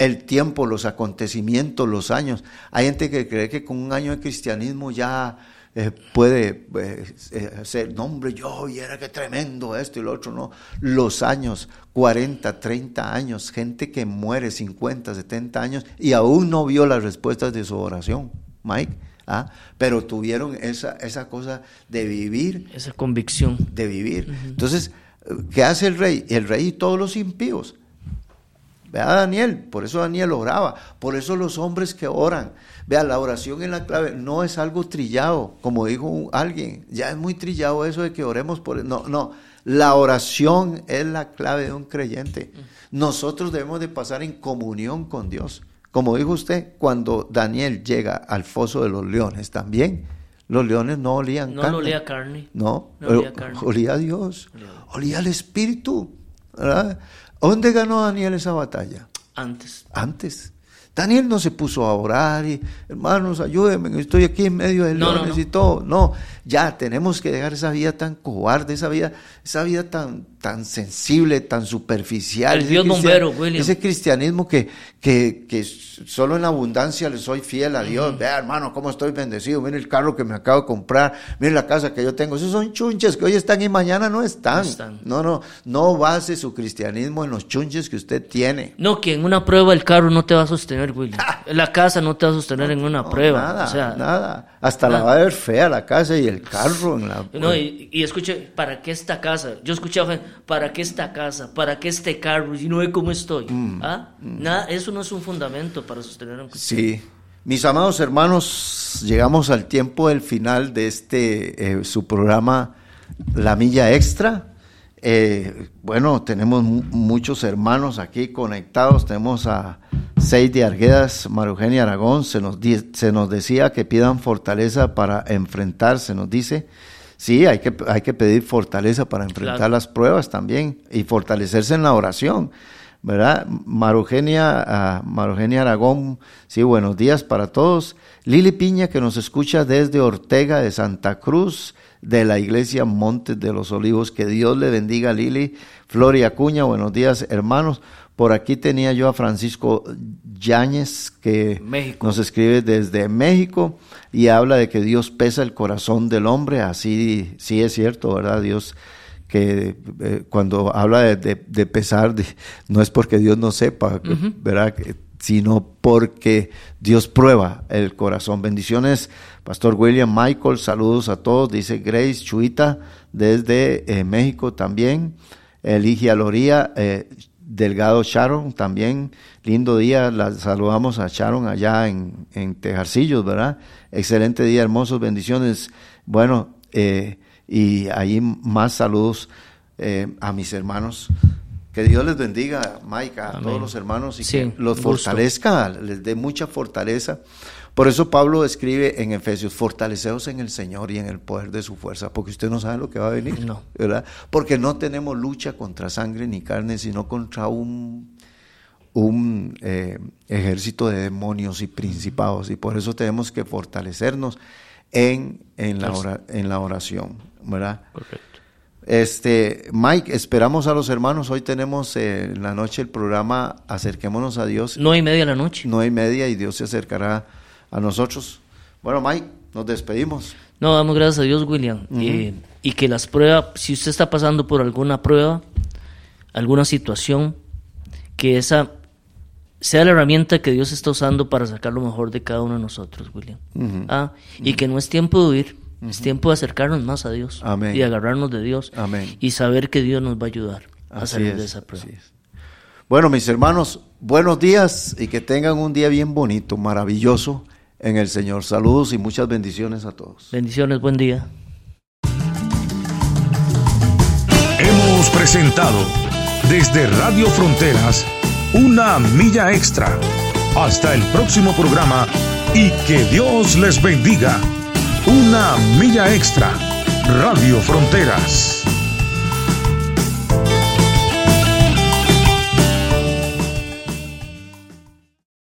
S3: el tiempo, los acontecimientos, los años. Hay gente que cree que con un año de cristianismo ya eh, puede eh, eh, ser, no hombre, yo, y era que tremendo esto y lo otro, no. Los años, 40, 30 años, gente que muere 50, 70 años y aún no vio las respuestas de su oración, Mike. ¿ah? Pero tuvieron esa, esa cosa de vivir
S4: Esa convicción.
S3: de vivir. Entonces, ¿qué hace el rey? El rey y todos los impíos. Vea Daniel, por eso Daniel oraba, por eso los hombres que oran. Vea, la oración en la clave no es algo trillado, como dijo alguien, ya es muy trillado eso de que oremos por... No, no, la oración es la clave de un creyente. Nosotros debemos de pasar en comunión con Dios. Como dijo usted, cuando Daniel llega al foso de los leones también, los leones no olían
S4: No
S3: carne.
S4: lo olía carne.
S3: No,
S4: No olía carne.
S3: olía a Dios, olía al Espíritu. ¿verdad? ¿Dónde ganó Daniel esa batalla?
S4: Antes.
S3: Antes. Daniel no se puso a orar y, hermanos, ayúdenme, estoy aquí en medio de
S4: No, no,
S3: leones
S4: no.
S3: y todo. No, ya tenemos que dejar esa vida tan cobarde, esa vida, esa vida tan, tan sensible, tan superficial.
S4: El Dios bombero, William.
S3: Ese cristianismo que, que, que solo en abundancia le soy fiel a Dios. Vea, hermano, cómo estoy bendecido. Mire el carro que me acabo de comprar. Mire la casa que yo tengo. Esos son chunches que hoy están y mañana no están.
S4: No están.
S3: No, no, no base su cristianismo en los chunches que usted tiene.
S4: No, que en una prueba el carro no te va a sostener, William. [laughs] La casa no te va a sostener en una
S3: No,
S4: prueba.
S3: Nada,
S4: o sea,
S3: nada. Hasta la va a ver fea la casa y el carro en la.
S4: No, y, y escuche, ¿para qué esta casa? Yo escuchaba ¿para qué esta casa? ¿Para qué este carro? Y no ve cómo estoy.
S3: Mm,
S4: ¿Ah? Nada, eso no es un fundamento para sostener un
S3: Sí. Mis amados hermanos, llegamos al tiempo del final de este eh, su programa La Milla Extra. Eh, bueno, tenemos mu- muchos hermanos aquí conectados. Tenemos a Seide Arguedas, María Eugenia Aragón. Se nos, se nos decía que pidan fortaleza para enfrentarse. Nos dice, sí, hay que, hay que pedir fortaleza para enfrentar
S4: Claro.
S3: las pruebas también y fortalecerse en la oración. ¿verdad? Marugenia, ah, Marugenia Aragón, sí, buenos días para todos. Lili Piña, que nos escucha desde Ortega de Santa Cruz, de la iglesia Montes de los Olivos. Que Dios le bendiga, Lili. Floria Acuña, buenos días, hermanos. Por aquí tenía yo a Francisco Yáñez, que
S4: México.
S3: nos escribe desde México y habla de que Dios pesa el corazón del hombre. Así, sí es cierto, ¿verdad? Dios que eh, cuando habla de, de- de pesar, de- no es porque Dios no sepa, ¿verdad? Sino porque Dios prueba el corazón. Bendiciones, Pastor William Michael, saludos a todos, dice Grace Chuita desde eh, México también, Eligia Loría, eh, Delgado Sharon también, lindo día, la saludamos a Sharon allá en, en Tejarcillos, ¿verdad? Excelente día, hermosos, bendiciones. Bueno, eh, y ahí más saludos eh, a mis hermanos. Que Dios les bendiga, Mike, a
S4: Amén.
S3: todos los hermanos y
S4: Sí,
S3: que los
S4: gusto.
S3: fortalezca, les dé mucha fortaleza. Por eso Pablo escribe en Efesios, fortaleceos en el Señor y en el poder de su fuerza, porque usted no sabe lo que va a venir,
S4: No.
S3: ¿verdad? Porque no tenemos lucha contra sangre ni carne, sino contra un un eh, ejército de demonios y principados y por eso tenemos que fortalecernos en, en, la, ora- en la oración, ¿verdad?
S4: Correcto.
S3: Este, Mike, esperamos a los hermanos. Hoy tenemos eh, en la noche el programa Acerquémonos a Dios,
S4: No y media de la noche.
S3: no hay media y Dios se acercará a nosotros. Bueno, Mike, nos despedimos.
S4: No, damos gracias a Dios, William. Eh, y que las pruebas, si usted está pasando por alguna prueba, alguna situación, que esa sea la herramienta que Dios está usando para sacar lo mejor de cada uno de nosotros, William. Ah, y que no es tiempo de huir, es tiempo de acercarnos más a Dios
S3: Amén.
S4: y agarrarnos de Dios
S3: Amén.
S4: y saber que Dios nos va a ayudar a salir
S3: es,
S4: de esa prueba.
S3: es. Bueno, mis hermanos, buenos días y que tengan un día bien bonito, maravilloso en el Señor. Saludos y muchas bendiciones a todos.
S4: Bendiciones, buen día.
S1: Hemos presentado desde Radio Fronteras una milla extra. Hasta el próximo programa y que Dios les bendiga. Una milla extra. Radio Fronteras.